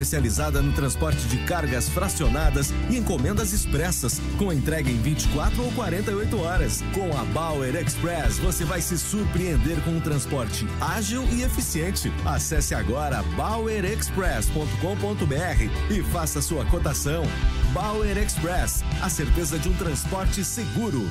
especializada no transporte de cargas fracionadas e encomendas expressas, com entrega em 24 ou 48 horas. Com a Bauer Express, você vai se surpreender com um transporte ágil e eficiente. Acesse agora bauerexpress.com.br e faça sua cotação. Bauer Express, a certeza de um transporte seguro.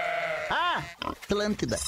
Ah, Atlântida.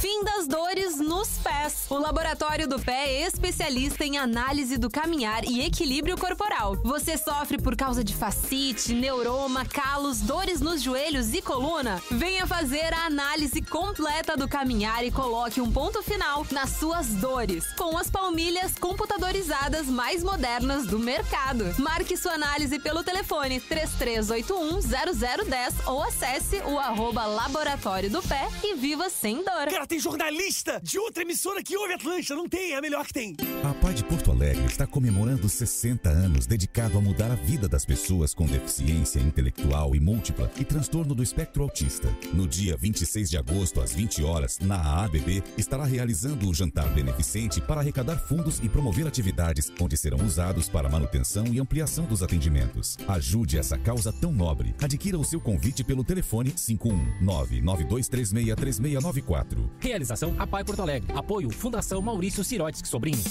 Fim das dores nos pés. O Laboratório do Pé é especialista em análise do caminhar e equilíbrio corporal. Você sofre por causa de fascite, neuroma, calos, dores nos joelhos e coluna? Venha fazer a análise completa do caminhar e coloque um ponto final nas suas dores, com as palmilhas computadorizadas mais modernas do mercado. Marque sua análise pelo telefone 33810010 ou acesse o arroba Laboratório do Pé e viva sem dor. Tem jornalista de outra emissora que ouve Atlântida. Não tem, é a melhor que tem. A Pai de Porto Alegre está comemorando 60 anos dedicado a mudar a vida das pessoas com deficiência intelectual e múltipla e transtorno do espectro autista. No dia 26 de agosto, às 20 horas, na AABB, estará realizando o jantar beneficente para arrecadar fundos e promover atividades onde serão usados para manutenção e ampliação dos atendimentos. Ajude essa causa tão nobre. Adquira o seu convite pelo telefone 519 9236 3694. Realização Apai Porto Alegre. Apoio Fundação Maurício Sirotsky Sobrinho.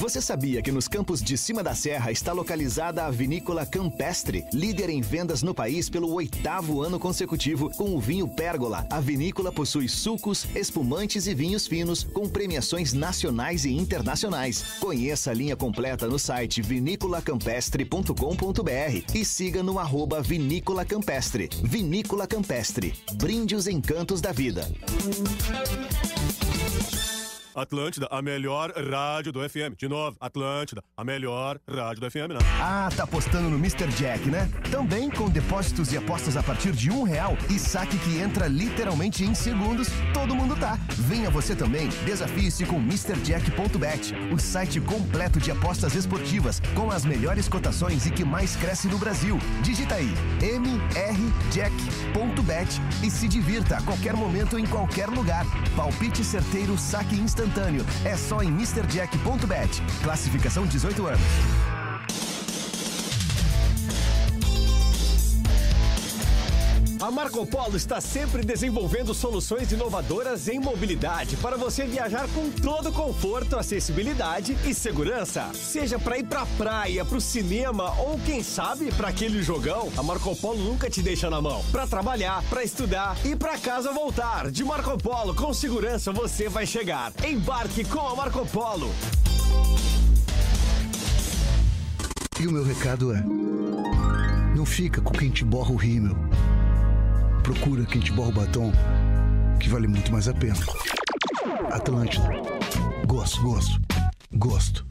Você sabia que nos campos de cima da serra está localizada a vinícola Campestre, líder em vendas no país pelo oitavo ano consecutivo com o vinho Pérgola? A vinícola possui sucos, espumantes e vinhos finos com premiações nacionais e internacionais. Conheça a linha completa no site vinícolacampestre.com.br e siga no arroba Vinícola Campestre. Vinícola Campestre. Brinde os encantos da vida. Atlântida, a melhor rádio do FM. De novo, Atlântida, a melhor rádio do FM, né? Ah, tá apostando no Mr. Jack, né? Também com depósitos e apostas a partir de um real e saque que entra literalmente em segundos, todo mundo tá. Venha você também, desafie-se com MrJack.bet, o site completo de apostas esportivas, com as melhores cotações e que mais cresce no Brasil. Digita aí, mrjack.bet e se divirta a qualquer momento em qualquer lugar. Palpite certeiro, saque instantâneo. É só em MrJack.bet. Classificação 18 anos. A Marco Polo está sempre desenvolvendo soluções inovadoras em mobilidade para você viajar com todo conforto, acessibilidade e segurança. Seja para ir pra praia, pro cinema ou quem sabe para aquele jogão, a Marco Polo nunca te deixa na mão. Para trabalhar, para estudar e para casa voltar. De Marco Polo, com segurança você vai chegar. Embarque com a Marco Polo. E o meu recado é: não fica com quem te borra o rímel. Procura quem te borra o batom, que vale muito mais a pena. Atlântida. Gosto, gosto, gosto.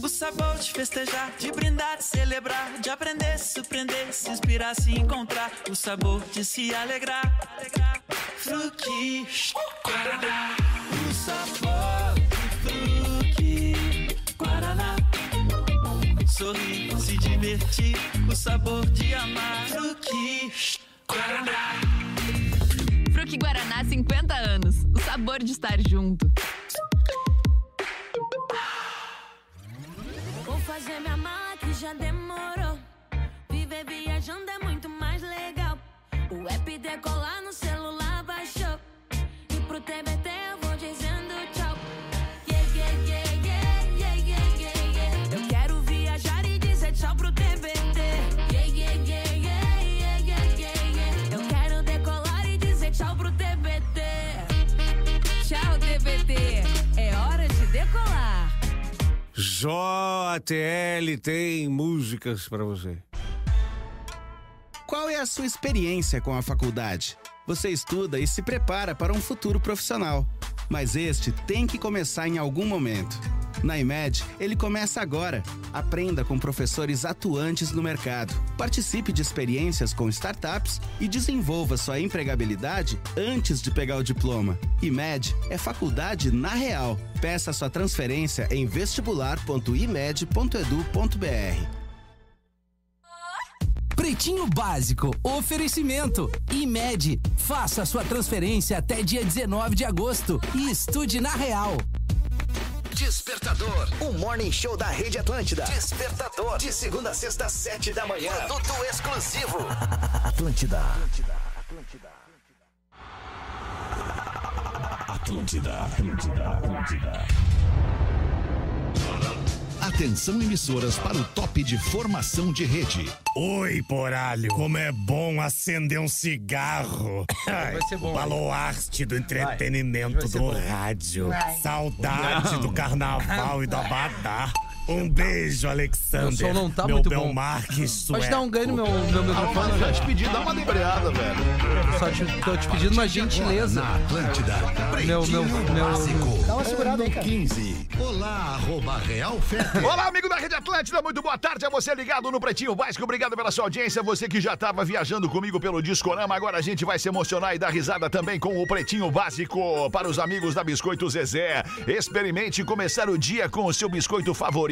O sabor de festejar, de brindar, de celebrar, de aprender, se surpreender, se inspirar, se encontrar. O sabor de se alegrar. Fruque, Guaraná. O sabor de fruque, Guaraná. Sorrir, se divertir, o sabor de amar. Fruque, Guaraná. Fruque Guaraná 50 anos. O sabor de estar junto. Vou fazer minha mala que já demorou. Viver viajando é muito mais legal. O app decolar no celular baixou. JTL tem músicas para você. Qual é a sua experiência com a faculdade? Você estuda e se prepara para um futuro profissional, mas este tem que começar em algum momento. Na IMED, ele começa agora. Aprenda com professores atuantes no mercado. Participe de experiências com startups e desenvolva sua empregabilidade antes de pegar o diploma. IMED é faculdade na real. Peça sua transferência em vestibular.imed.edu.br. Pretinho Básico, oferecimento. IMED, faça sua transferência até dia 19 de agosto e estude na real. Despertador, o morning show da Rede Atlântida. Despertador, de segunda a sexta, sete da manhã. Produto exclusivo. Atlântida. Atlântida. Atlântida, Atlântida, Atlântida. Atenção emissoras para o top de formação de rede. Oi, poralho. Como é bom acender um cigarro. Vai ser bom. O baluarte do entretenimento do bom. rádio. Vai. Saudade Não. do carnaval e do abadá. Um beijo, Alexander. O som não tá meu muito Bel bom. Marques Pode dar um ganho no meu, meu microfone. Já te pedi, dá uma debreada, velho. Só te, tô te pedindo uma gentileza. Na Atlântida. Meu, meu, meu. Dá uma segurada aí, cara. 15. Olá, arroba Real. Olá, amigo da Rede Atlântida, muito boa tarde a você ligado no Pretinho Básico. Obrigado pela sua audiência. Você que já estava viajando comigo pelo Discorama, agora a gente vai se emocionar e dar risada também com o Pretinho Básico. Para os amigos da Biscoito Zezé, experimente começar o dia com o seu biscoito favorito.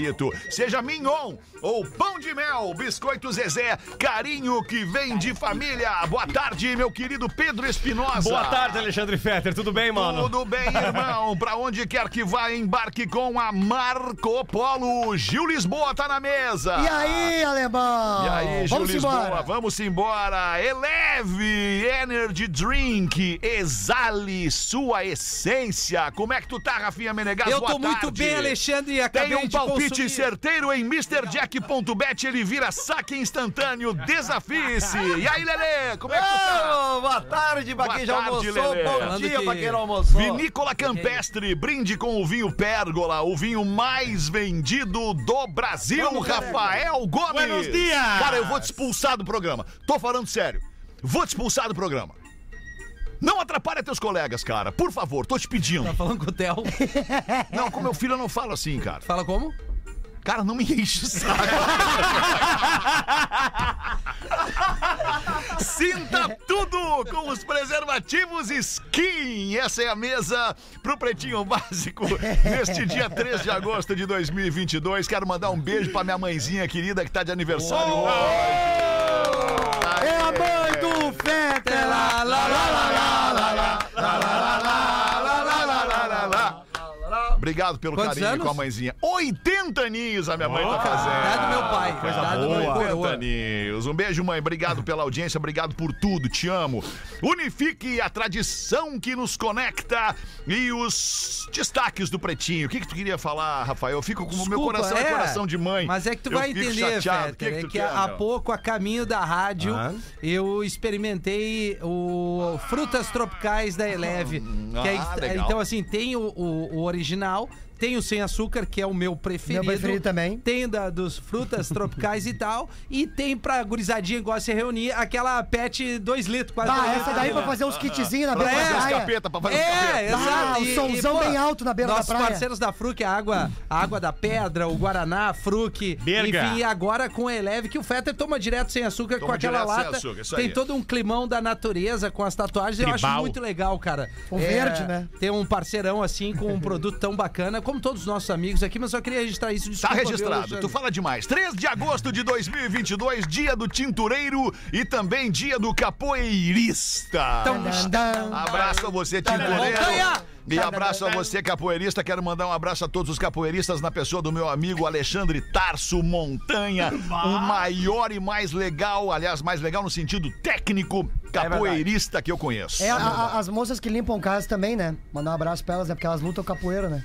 Seja mignon ou pão de mel, Biscoito Zezé, carinho que vem de família. Boa tarde, meu querido Pedro Espinosa. Boa tarde, Alexandre Fetter. Tudo bem, mano? Tudo bem, irmão? pra onde quer que vá, embarque com a Marco Polo. Gil Lisboa tá na mesa. E aí, alemão? E aí, Gil Vamos Lisboa, embora. vamos embora. Eleve Energy Drink, exale sua essência. Como é que tu tá, Rafinha Menegas? Eu Boa tô muito tarde. bem, Alexandre, e acabei Tem um de palpite certeiro em MrJack.bet, ele vira saque instantâneo, desafie-se. E aí, Lelê, como é que tu tá? Ô, boa tarde pra Boa quem já tarde, almoçou, Lelê. bom Falando dia que- pra quem não almoçou. Vinícola Campestre, brinde com o vinho Pérgola, o vinho mais vendido do Brasil, Vamos, Rafael Gomes. Buenos dias. Cara, eu vou te expulsar do programa. Tô falando sério. Vou te expulsar do programa. Não atrapalha teus colegas, cara. Por favor, tô te pedindo. Tá falando com o Theo? Não, com meu filho eu não falo assim, cara. Fala como? Cara, não me enche o saco. Sinta tudo com os preservativos Skin. Essa é a mesa pro Pretinho Básico neste dia 3 de agosto de 2022. Quero mandar um beijo pra minha mãezinha querida que tá de aniversário hoje. É a mãe do Fetter. Lá, lá, lá, lá, lá, lá, lá, lá, lá, Obrigado pelo Quantos carinho anos? com a mãezinha. 80 aninhos a minha mãe tá fazendo. Idade do meu pai. Coisa meu boa. coroa. 80 aninhos. Um beijo, mãe. Obrigado pela audiência, obrigado por tudo. Te amo. Unifique a tradição que nos conecta e os destaques do Pretinho. O que, que tu queria falar, Rafael? Eu fico com o meu coração é, é. coração de mãe. Mas é que tu Eu vai entender. Fetter, que, que é tu que quer, há meu? pouco, a caminho da rádio, Ah. eu experimentei o Frutas Tropicais da Eleve. que é Ah, legal. então, assim, tem o, o- o original, now tem o sem açúcar, que é o meu preferido. Meu preferido também. Tem da, dos frutas tropicais e tal. E tem pra gurizadinha de se reunir, aquela pet 2 litros, quase. Ah, dois essa litros. daí pra fazer uns kitzinhos na beira da praia. capeta, pra fazer é, capeta. exato. Ah, o E- somzão e, pô, bem alto na beira da nossos praia. parceiros da Fruc, a água, a água da pedra, o Guaraná, a Fruc. Berga. Enfim, e agora com a Eleve, que o Fetter toma direto sem açúcar Toma com aquela lata. açúcar, tem aí. todo um climão da natureza com as tatuagens. Eu acho Tribal. muito legal, cara. O verde, né? Ter um parceirão assim com um produto tão bacana, como todos os nossos amigos aqui, mas só queria registrar isso. Tá Desculpa, viu, registrado, Alexandre? tu fala demais. 3 de agosto de 2022, dia do tintureiro e também dia do capoeirista. Abraço a você, tintureiro. E abraço a você, capoeirista. Quero mandar um abraço a todos os capoeiristas na pessoa do meu amigo Alexandre Tarso Montanha, o maior e mais legal, aliás, mais legal no sentido técnico, capoeirista que eu conheço. É, a- a- as moças que limpam casa também, né? Mandar um abraço pra elas, né? Porque elas lutam capoeira, né?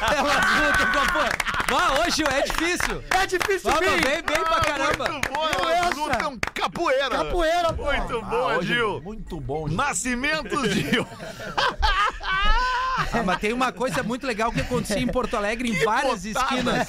Elas lutam capoeira. Vá, hoje é difícil. É difícil Vamos, bem, bem pra caramba. Ah, Muito bom, Viu elas essa? lutam capoeira. Capoeira, pô. Muito bom, hoje é Gil. Muito bom. Nascimento, Gil. Ah, mas tem uma coisa muito legal que acontecia em Porto Alegre, em várias botada, esquinas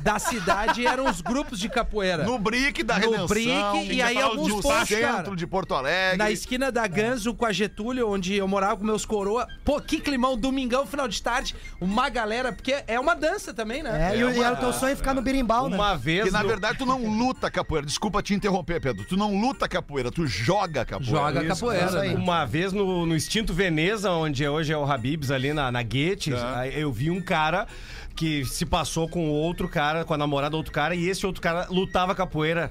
da cidade, eram os grupos de capoeira. No Brick da No Redenção. Brick, e aí no alguns postos, centro cara. de Porto Alegre. Na esquina da Ganso com a Getúlio, onde eu morava com meus coroa. Pô, que climão, domingão, final de tarde. Uma galera, porque é uma dança também, né? É, e, o- e era o teu sonho ficar no birimbau, né? Uma vez. Que na no- verdade tu não luta capoeira. Desculpa te interromper, Pedro. Tu não luta capoeira, tu joga capoeira. Joga Isso. capoeira. aí. Uma vez no, no Extinto Veneza, onde hoje é o Habibs, ali na, na Guetes, Tá. eu vi um cara que se passou com outro cara, com a namorada do outro cara, e esse outro cara lutava capoeira.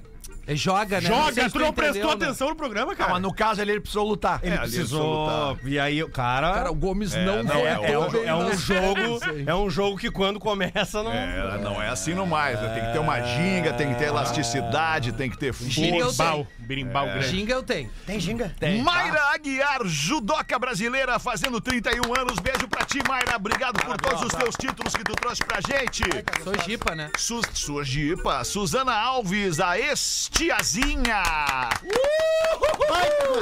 É, Joga, né? Joga, tu não prestou né? atenção no programa, Ah, cara. mas no caso ele precisou lutar. Ele ali ele precisou. E aí o cara. Cara, o Gomes É, não, não, é, é um, é um nas jogo. É um jogo que quando começa não. É, não é assim no mais, né? Tem que ter uma ginga, tem que ter elasticidade, tem que ter força. Birimbau. Birimbau grande. Ginga eu tenho. Tem ginga? Mayra Aguiar, judoca brasileira, fazendo 31 anos. Beijo pra ti, Mayra. Obrigado por todos os teus títulos que tu trouxe pra gente. Sou jipa, né? Su jipa. Suzana Alves, a ex-tiazinha.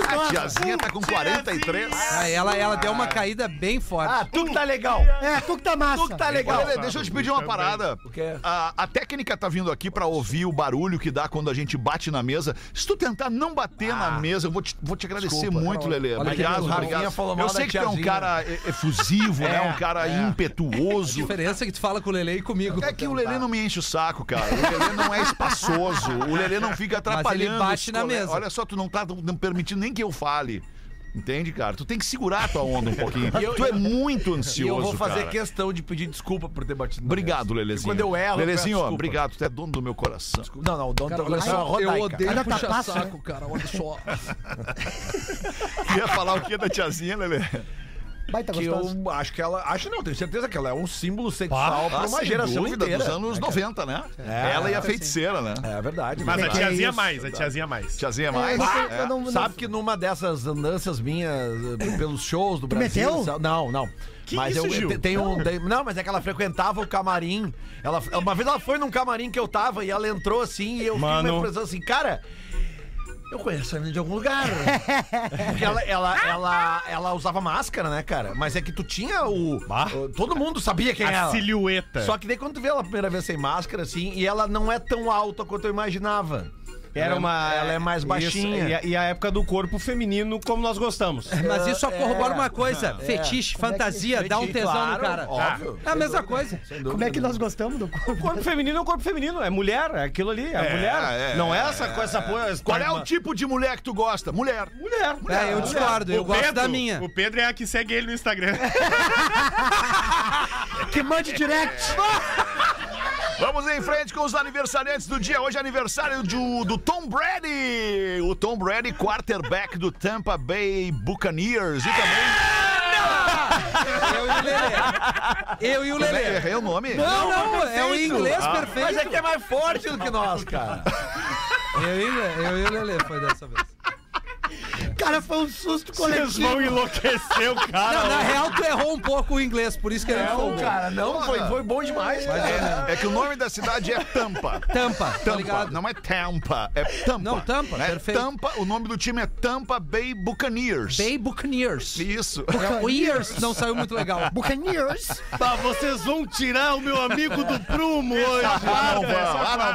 A tiazinha tá com 43. Ah, ela, ela deu uma caída bem forte. Ah, tu que tá legal. É, tu que tá massa. Tu que tá legal. Olha, deixa eu te pedir uma parada. O quê? A, a técnica tá vindo aqui pra ouvir o barulho que dá quando a gente bate na mesa. Se tu tentar não bater na mesa, eu vou te, vou te agradecer Desculpa. muito, aqui, Obrigado, obrigado. Eu sei que tu é um cara e- efusivo, né? É, Um cara é. A impetuoso. diferença é que tu fala com o Lele e comigo. É que o Lelê não me enche o saco, cara. O Lelê não é espaçoso. O Lelê não fica atrapalhando. bate os na colegas. mesa. Olha só, tu não tá não permitindo nem que eu fale. Entende, cara? Tu tem que segurar a tua onda um pouquinho. Eu- tu é muito E ansioso, eu vou fazer cara. questão de pedir desculpa por ter batido Obrigado. Lelezinho. Quando eu erro, eu Lelezinho, ó, desculpa. obrigado. Tu é dono do meu coração. Não, não, o dono Cara, do olha coração é só, eu odeio Ainda tá puxar né? saco, cara. Olha só. Ia falar o que da tiazinha, Lelê? Baita Que gostoso. eu acho que ela. Acho não, tenho certeza que ela é um símbolo sexual pra Ah, uma sem geração dúvida, inteira. dos anos 90, né? É, Ela e a feiticeira, né? É verdade. Mas a é tiazinha isso? mais, a tiazinha mais. Tiazinha mais. É. não- não- Sabe que numa dessas andanças minhas eh, pelos shows do Tu Brasil. meteu? Não, não. Que mas isso, eu, Gil? te- tenho um. tem- não, mas é que ela frequentava o camarim. Ela, uma vez ela foi num camarim que eu tava e ela entrou assim e eu fiquei Mano. me pensando assim, cara. Eu conheço ela de algum lugar. Porque ela, ela, ela, ela usava máscara, né, cara? Mas é que tu tinha o. o- todo mundo sabia quem A era. silhueta. Só que daí quando tu vê ela a primeira vez sem máscara, assim, e ela não é tão alta quanto eu imaginava. Era Ela é- uma. Ela é mais Isso, baixinha. e, a, e a época do corpo feminino, como nós gostamos. Mas isso só corrobora uma coisa: É. fetiche, é fantasia, dá um tesão claro, no cara. óbvio. É a mesma coisa. Como é que nós gostamos do corpo? O corpo feminino é o corpo feminino, é mulher, é aquilo ali, é, mulher. não é essa coisa, essa coisa. Qual é o tipo de mulher que tu gosta? Mulher. Mulher. É, eu discordo, eu O gosto Pedro- da minha. O Pedro é a que segue ele no Instagram. Que mande direct. Vamos em frente com os aniversariantes do dia. Hoje é aniversário do, do Tom Brady. O Tom Brady, quarterback do Tampa Bay Buccaneers. E também. Eu e o Lelê. Eu e o Lelê. Errei o nome? Não, não, é o inglês Ah. perfeito. Mas é que é mais forte do que nós, cara. Eu e, eu e o Lelê foi dessa vez. Cara, foi um susto Vocês coletivo. vão enlouquecer o cara. Não, na real, tu errou um pouco o inglês, por isso que ele falou. Não, cara, não, foi, foi bom demais, cara. É, é que o nome da cidade é Tampa. Tampa, tá Tampa, ligado? não é Tampa, é Tampa. Não, Tampa, né? perfeito. Tampa, o nome do time é Tampa Bay Buccaneers. Bay Buccaneers. Isso. É, o Years não saiu muito legal. Buccaneers. Tá, vocês vão tirar o meu amigo do prumo hoje. Não ah, não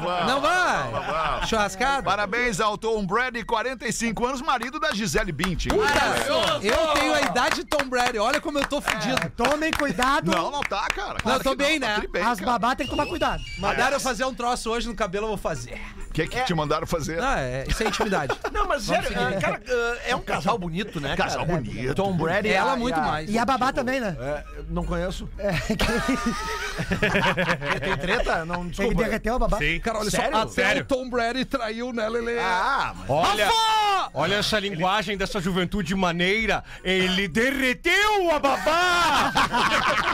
vão. Não vai? vai. Churrascada? Parabéns ao Tom Brady, 45 anos, marido da Gisele Bündchen. Cara, eu tenho a idade de Tom Brady. Olha como eu tô fudido. Tomem cuidado. Não, não tá, cara. Não, eu tô que bem, tá né? tudo bem, As babá tem que tomar cuidado. Mandaram eu fazer um troço hoje no cabelo, eu vou fazer. O que, que te mandaram fazer? Não, é, isso é intimidade. Não, mas sério, ah, cara, ah, é um casal bonito, né? cara? Casal bonito. Tom Brady e Ela muito e a- mais. E a babá também, né? É, não conheço. É, Tem treta? Não, Tem que desculpa. derreter a babá. Sim. Cara, olha Sério? só, até Sério? o Tom Brady traiu, né, Lelê? Ah, mas... Olha, olha essa linguagem dessa juventude maneira. Ele derreteu a babá!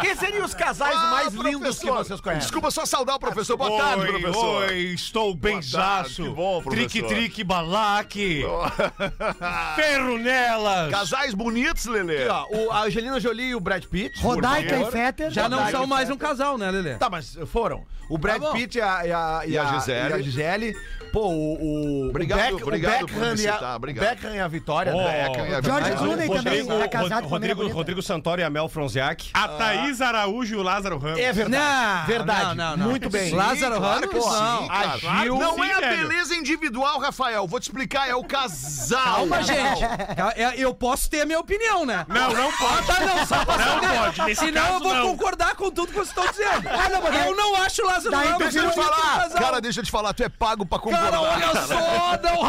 Quem seriam os casais Ah, mais lindos que vocês conhecem? Desculpa só saudar o professor. Boa tarde, oi, professor. oi, estou benzaço. que bom, professor. Trique, trique, balaque. Ferro nelas. Casais bonitos, Lelê. Aqui, ó, o, a Angelina Jolie e o Brad Pitt. Rodaica e Fetter. Já não Rodaica são e mais um casal, né, Lelê? Tá, mas foram. O Brad Tá. Pitt e a, e a, E a Gisele. e a Gisele. Pô, o, o, Obrigado Beck- obrigado o por Beckham e a- obrigado. Beckham e a Vitória. Ó, né? Beckham e a George Vitória. Clooney também Rodrigo, é casado com a Rodrigo. Rodrigo Santoro e a Mel Fronziak. A Thaís Araújo e o Lázaro Ramos. É verdade. Não, verdade. não, não, não. Muito bem. Lázaro claro Ramos, sim, não. A Gil- Não sim, é a velho. beleza individual, Rafael. Vou te explicar, é o casal. Calma, gente. Calma, é- Eu posso ter a minha opinião, né? Não, não pode. Ah, tá, não, só Não pode, nesse Senão caso, eu vou não. concordar com tudo que vocês estão dizendo. Ah, não, mas daí- eu não acho o Lázaro Ramos. Deixa eu te falar. Cara, deixa eu te falar. Tu é pago pra concordar. Cara, olha só, não,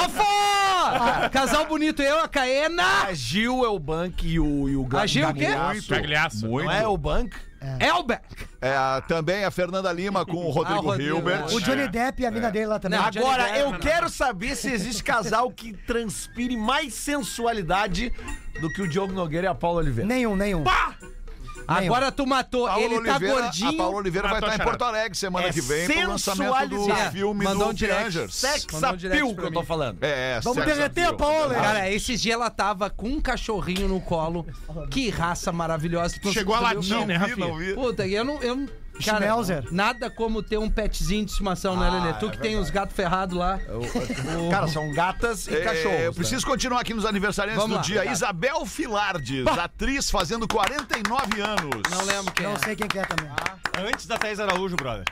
Casal bonito, eu, a Caena. A Gil é o Bank e o, e o Ga- A Gil o quê? Gagliasso. Gagliasso. Não é o Bank? Elbeck. É, a- também a Fernanda Lima com o Rodrigo, Ah, o Rodrigo, Hilbert. O Johnny Depp e a mina dele lá também. Não, Agora, Depp, eu não. quero saber se existe casal que transpire mais sensualidade do que o Diogo Nogueira e a Paula Oliveira. Nenhum, nenhum. Agora tu matou. Paula Ele tá Oliveira- gordinho. A Paula Oliveira vai estar em. Porto Alegre semana É que vem pro lançamento do filme Mandou do um. Piangers. Sex Mandou um que eu tô falando. É, Vamos derreter a. Paula? Cara, esses dias ela tava com um cachorrinho no colo. Que raça maravilhosa. Chegou a latir, né, Rafinha? Puta, eu não. Eu, não- cara, Schmelzer. nada como ter um petzinho de estimação, né, Lelê? Tu que tem os gatos ferrados lá. O- Cara, são gatas e É, cachorros. eu preciso continuar aqui nos aniversariantes Vamos do lá. dia. Obrigado. Isabel Filardes, atriz fazendo 49 anos. Não lembro quem Não é. sei quem que é também. Antes da Thaís Araújo, brother.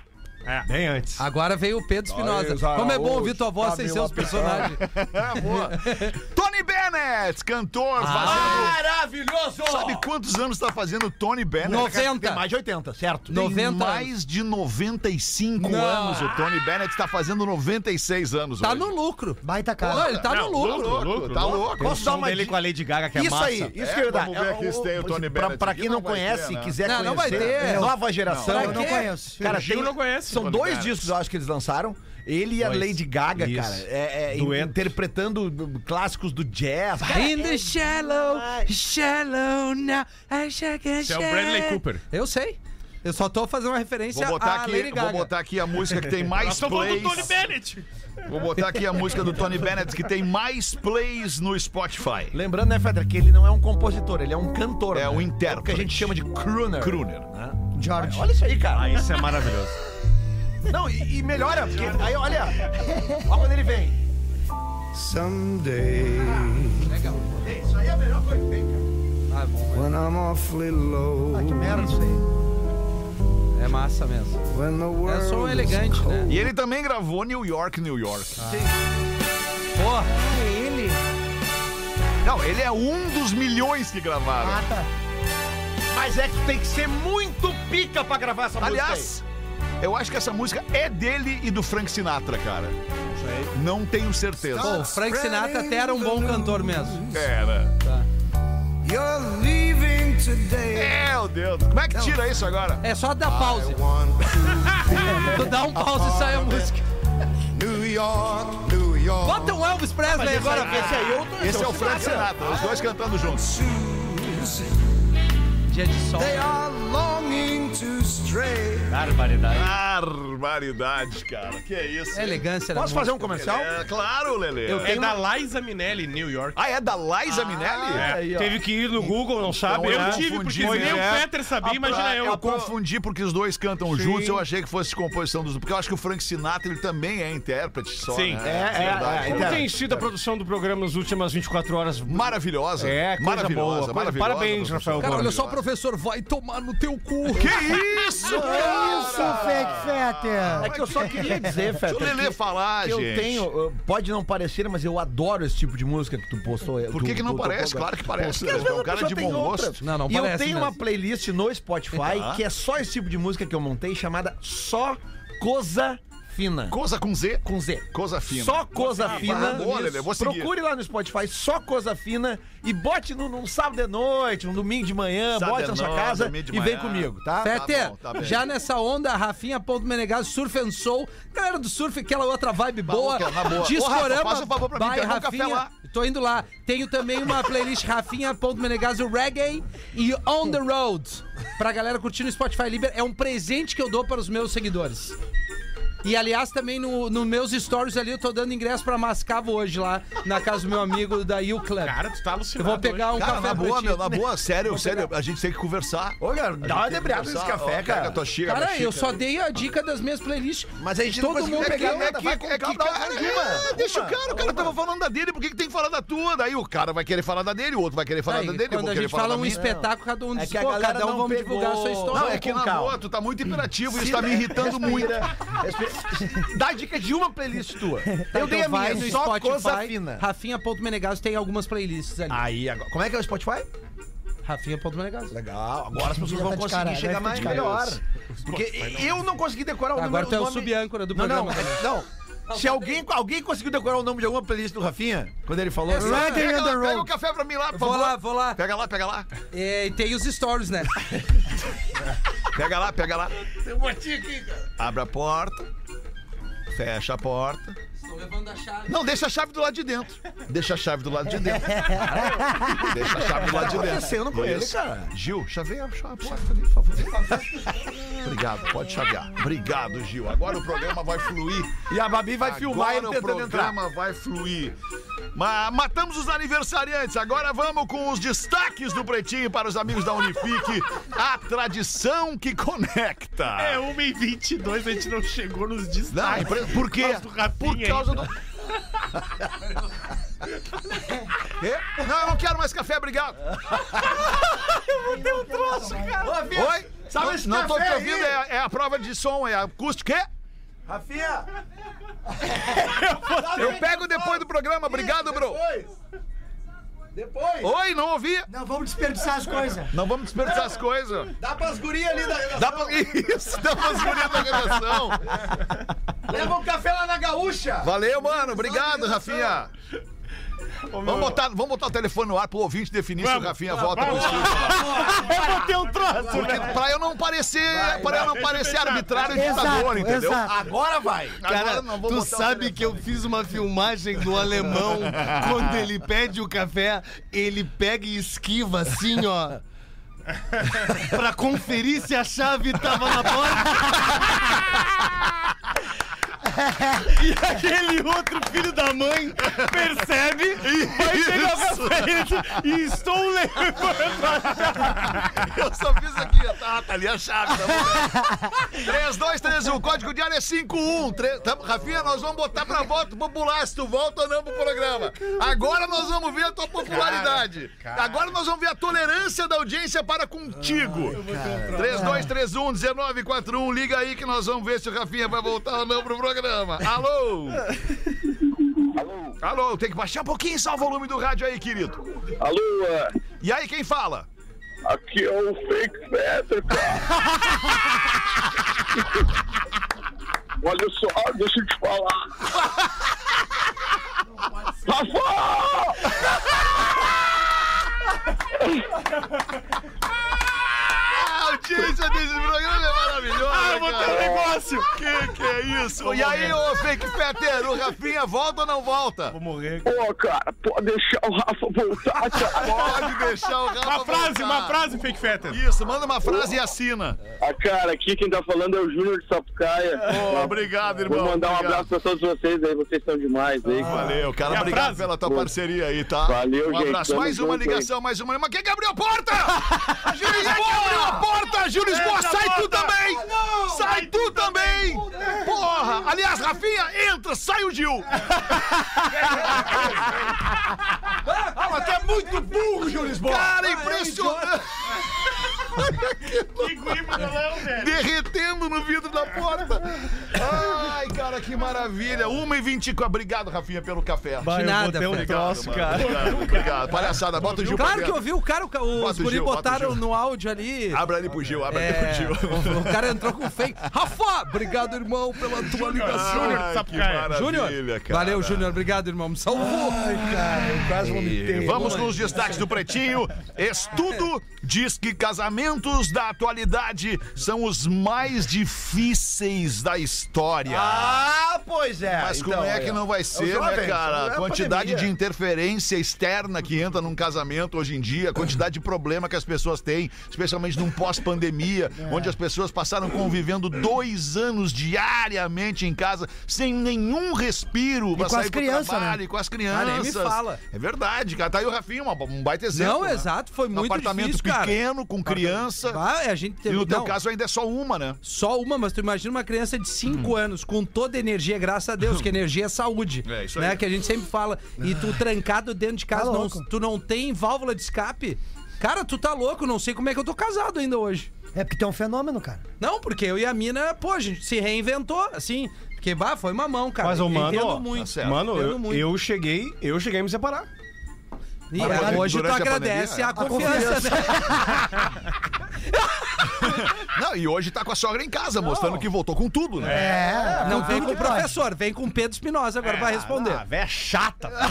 É. Bem antes. Agora veio o Pedro Espinosa. Como é bom ouvir tua voz sem seus personagens. Boa. Tony Bennett, cantor, Ah. fazendo... Maravilhoso! Sabe quantos anos tá fazendo Tony Bennett? 90. Tem mais de 80, certo? Tem 90 mais de 95 Não. anos. O Tony Bennett tá fazendo 96 anos Tá hoje. no lucro. Baita cara. Não, ele tá Não, no lucro. Louco, Lucro, tá louco. Posso dar uma dele com a Lady Gaga, que é Isso massa. aí, isso É, que eu ia dar. vamos ver aqui se tem o Tony pra, Bennett pra aqui, quem não não conhece ter, e né? quiser Não, conhecer, não vai ter. nova geração. Eu não conheço. Cara, O Gil tem- não conhece São dois discos, eu acho, que eles lançaram. Ele e a Dois. Lady Gaga, Isso. cara, é, é, Dueto. interpretando clássicos do jazz. In the shallow, shallow now, I shake and Esse é o Bradley Cooper. Eu sei. Eu só tô fazendo uma referência Vou botar, a Lady aqui, Gaga. vou botar aqui a música que tem mais Nós estamos falando do plays. Tony Bennett. Vou botar aqui a música do Tony Bennett que tem mais plays no Spotify. Lembrando, né, Fedra, que ele não é um compositor, ele é um cantor. É né? um o intérprete. que a gente chama de crooner. Crooner. né? George. Olha isso aí, cara. Ah, isso é maravilhoso. Não, e, e melhora, porque aí olha. Olha quando ele vem. Someday, Isso aí é a melhor coisa que tem, cara. Ah, bom. when I'm awfully low, Ah, que merda isso aí. É massa mesmo. É som is elegante, né? E ele também gravou New York, New York. Porra. É ele. Não, ele é um dos milhões que gravaram. Ah, tá. Mas é que tem que ser muito pica pra gravar essa música. Aliás, eu acho que essa música é dele e do Frank Sinatra, cara. Não tenho certeza. O Frank Sinatra até era um bom cantor mesmo. Era. Today. Meu Deus. Como é que tira isso agora? É só dar pause. tu dá um pause e sai a música. New York, New York. Bota um Elvis Presley agora. Esse aí é. Esse é o Frank Sinatra, os dois cantando juntos. Dia de sol. They are longing to stray. Barbaridade. Barbaridade, cara. Que isso? É elegância da Posso fazer um comercial? É claro, Lelê. Eu É tenho da. Liza Minelli, New York. Ah, é da Liza Minelli? É. Aí, ó. Teve que ir no Google, não sabe? Então, Eu né? tive, confundi, porque nem né? o Peter sabia, imagina eu. Eu confundi porque os dois cantam juntos, eu achei que fosse composição dos... Porque eu acho que o Frank Sinatra, ele também é intérprete só, Sim. né? É, é, verdade. é, Como tem sido a produção do programa nas últimas 24 horas? Maravilhosa. É, coisa maravilhosa, boa. maravilhosa. Parabéns, professor. Rafael Cara, olha só, professor, vai tomar no teu cu. Que isso, Que isso, Fake Fetter? É que eu só queria dizer, Feta, Deixa o Lelê que- falar, que eu gente. tenho, uh, pode não parecer, mas eu adoro esse tipo de música que tu postou. Por que tu- que não parece? tu- Claro que parece. Porque às É vezes um a cara pessoa de tem bom outra. gosto. Não, não E eu parece tenho mesmo. uma playlist no Spotify Ah. que é só esse tipo de música que eu montei, chamada Só Coisa Fina. Coisa com Z? Com Z. Coisa fina. Só coisa Ah, fina. boa, Lelê, vou seguir. Procure lá no Spotify, só coisa fina. E bote num, num sábado de noite, um domingo de manhã, Sábado bote na sua noite, casa e vem comigo, tá? Bom, tá bem. já nessa onda, Rafinha Ponto Menegaso, Surf and Soul, galera do surf, aquela outra vibe boa, que é. Ô, Rafa, Discorama, faça um favor pra mim, um café Rafinha, lá. tô indo lá, tenho também uma playlist Rafinha Ponto Menegaso Reggae e On The Road, pra galera curtir no Spotify Libre, é um presente que eu dou para os meus seguidores. E aliás, também no, no meus stories ali, eu tô dando ingresso pra Mascavo hoje lá, na casa do meu amigo da U Club. Cara, tu tá Eu alucinado. vou pegar um Cara, café na pra boa, meu, na boa, sério, sério, a gente tem que conversar. Olha, dá uma que debriada nesse café, Ó, cara. a tua xícara, Cara, eu só dei a dica das minhas playlists. Mas a gente Todo não conseguiu mundo pegar pegou. nada. É que, com é que, dá cara, uma- é, deixa o cara, o cara tava falando da dele, por que que tem que falar da tua? Daí o cara vai querer falar da dele, o outro vai querer falar Aí, da dele, eu quando a gente fala um espetáculo, cada um É diz, que galera cada um vamos divulgar a sua história. Não, é que na boa, tu tá muito imperativo, isso tá me irritando muito. Dá dica de uma playlist tua. Tá, eu dei a então minha, no só coisa Spotify, fina. Rafinha.menegas tem algumas playlists ali. Aí, agora. Como é que é o Spotify? Rafinha.menegas. Legal, agora as pessoas vão tá conseguir cara, chegar vai mais melhor. Porque eu não consegui decorar o número Agora tu é o nome- sub-âncora do Não, não, programa também. não. Se alguém, alguém conseguiu decorar o nome de alguma playlist do Rafinha, quando ele falou assim, Ready Pega, lá, pega road. café pra mim lá, por Vou favor. lá, vou lá. Pega lá, pega lá. É, e tem os stories, né? Pega lá, pega lá. Eu bati aqui, cara. Abre a porta. Fecha a porta. Levando a chave. Não, deixa a chave do lado de dentro. Deixa a chave do lado de dentro. Deixa a chave do lado de dentro. acontecendo com ele, Isso. cara? Gil, chaveia a porta ali, por favor. Obrigado, pode chavear. Obrigado, Gil. Agora o programa vai fluir. E a Babi vai filmar ele Agora o tentando entrar. programa vai fluir. Ma- matamos os aniversariantes. Agora vamos com os destaques do Pretinho para os amigos da Unifique. A tradição que conecta. É 1h22, a gente não chegou nos Não, destaques. por quê? causa do Rafinha Por causa ainda. do. Quê? Não, eu não quero mais café, obrigado. Tem um troço, cara. Oi? Sabe não, esse não tô te ouvindo, é, é a prova de som, é acústico. Quê? Rafinha! Eu pego depois do programa, obrigado, bro. Depois! Depois! Oi, não ouvi. Não vamos desperdiçar as coisas. Não vamos desperdiçar as coisas. Dá pras gurias ali da redação. Dá pra... Isso, dá pras gurias da redação. Leva um café lá na gaúcha! Valeu, mano. Obrigado, Rafinha. Vamos botar, vamos botar o telefone no ar pro ouvinte definir se o Rafinha volta pro estúdio. Eu botei um troço, Porque né? pra eu não parecer, pra eu não parecer arbitrário e ditador, entendeu? exato. Agora vai! Agora Cara, não vou tu sabe que eu fiz uma filmagem do alemão quando ele pede o café, ele pega e esquiva assim, ó. pra conferir se a chave tava na porta. E aquele outro filho da mãe percebe, vai pegar o café e estou levando a chave. Eu só fiz aqui, ó. tá, tá ali a chave. Tá 3231, o código diário é 51. Tre- tá- Rafinha, nós vamos botar pra voto popular se tu volta ou não pro programa. Agora nós vamos ver a tua popularidade. Agora nós vamos ver a tolerância da audiência para contigo. 3231-1941, liga aí que nós vamos ver se o Rafinha vai voltar ou não pro programa. Alô? Alô? Alô, tem que baixar um pouquinho só o volume do rádio aí, querido. Alô, E aí, quem fala? aqui é o Fake Peter, cara. Olha só, deixa eu te falar. A audiência desse programa é maravilhosa. Ah, eu vou ter um negócio. Que que é isso? e aí, ô Fake Peter, o Rafinha volta ou não volta? Vou morrer. Pô, cara, pode deixar o Rafa voltar, cara. Pode deixar o Rafa Uma frase, voltar. uma frase, Fake Fetter. Isso, manda uma frase e assina. Ah, cara, aqui quem tá falando é o Júnior de Sapucaia. Ô, obrigado, irmão. Vou mandar um obrigado. abraço pra todos vocês aí, vocês são demais aí. Valeu, cara. A Obrigado frase? pela tua Pô. parceria aí, tá? Valeu, um gente. abraço. Tamo Mais uma ligação, mais uma. Mas quem que abriu a porta? A Júlio Lisboa abriu a porta! Júlio Lisboa, Fecha a sai tu também! Sai tu também! Porra! Aliás, Rafinha, entra, sai o Gil! Ah, mas tu é muito burro, Júlio Lisboa! Cara, impressionante! Que velho. Derretendo no vidro da porta. Ai, cara, que maravilha. 1h24. Obrigado, Rafinha, pelo café. Vai, eu nada, botei um troço, mano. cara. Obrigado, obrigado. Palhaçada, bota o Gil pra Claro que dentro. eu vi o cara, o ca- os Bota o guri Gil, bota o botaram Gil. no áudio ali. Abra ali pro Gil, abra ali É, pro Gil. o, o cara entrou com fake. Rafa, obrigado, irmão, pela tua ligação. Júnior de Ai, que Sapucaia. maravilha, Júnior, cara. valeu, Júnior, obrigado, irmão, me salvou. E Vamos com os destaques do Pretinho. Estudo diz que casamentos da atualidade são os mais difíceis da história. Ah, Ah, pois é. Mas como Então, é que não vai os ser, jovens, né, cara? é A quantidade de interferência externa que entra num casamento hoje em dia, a quantidade de problema que as pessoas têm, especialmente num pós-pandemia, É. onde as pessoas passaram convivendo dois anos diariamente em casa, sem nenhum respiro pra com as sair pro crianças, trabalho, né? e com as Ah, crianças. nem me fala. É verdade, cara. Tá aí o Rafinha, um baita exemplo. Não, né? exato, foi Um muito apartamento difícil, cara. pequeno, com criança. Ah, a gente E teve, no teu não, caso ainda é só uma, né? Só uma, mas tu imagina uma criança de 5 anos com toda a energia, graças a Deus, que energia é saúde. É, isso né? aí. Que a gente sempre fala. E tu trancado dentro de casa, Tá não- tu não tem válvula de escape. Cara, tu tá louco, não sei como é que eu tô casado ainda hoje. É porque tem um fenômeno, cara. Não, porque eu e a mina, pô, a gente se reinventou, assim. Porque, bah, foi mamão, cara. Mas o mano, muito. certo. mano, eu, muito. eu cheguei, eu cheguei a me separar. E hoje tu a agradece a, é. confiança, né? Não, e hoje tá com a sogra em casa, mostrando que voltou com tudo, né? É, Não com vem com o pode. professor, vem com o Pedro Espinosa agora pra responder. Ah, véia chata.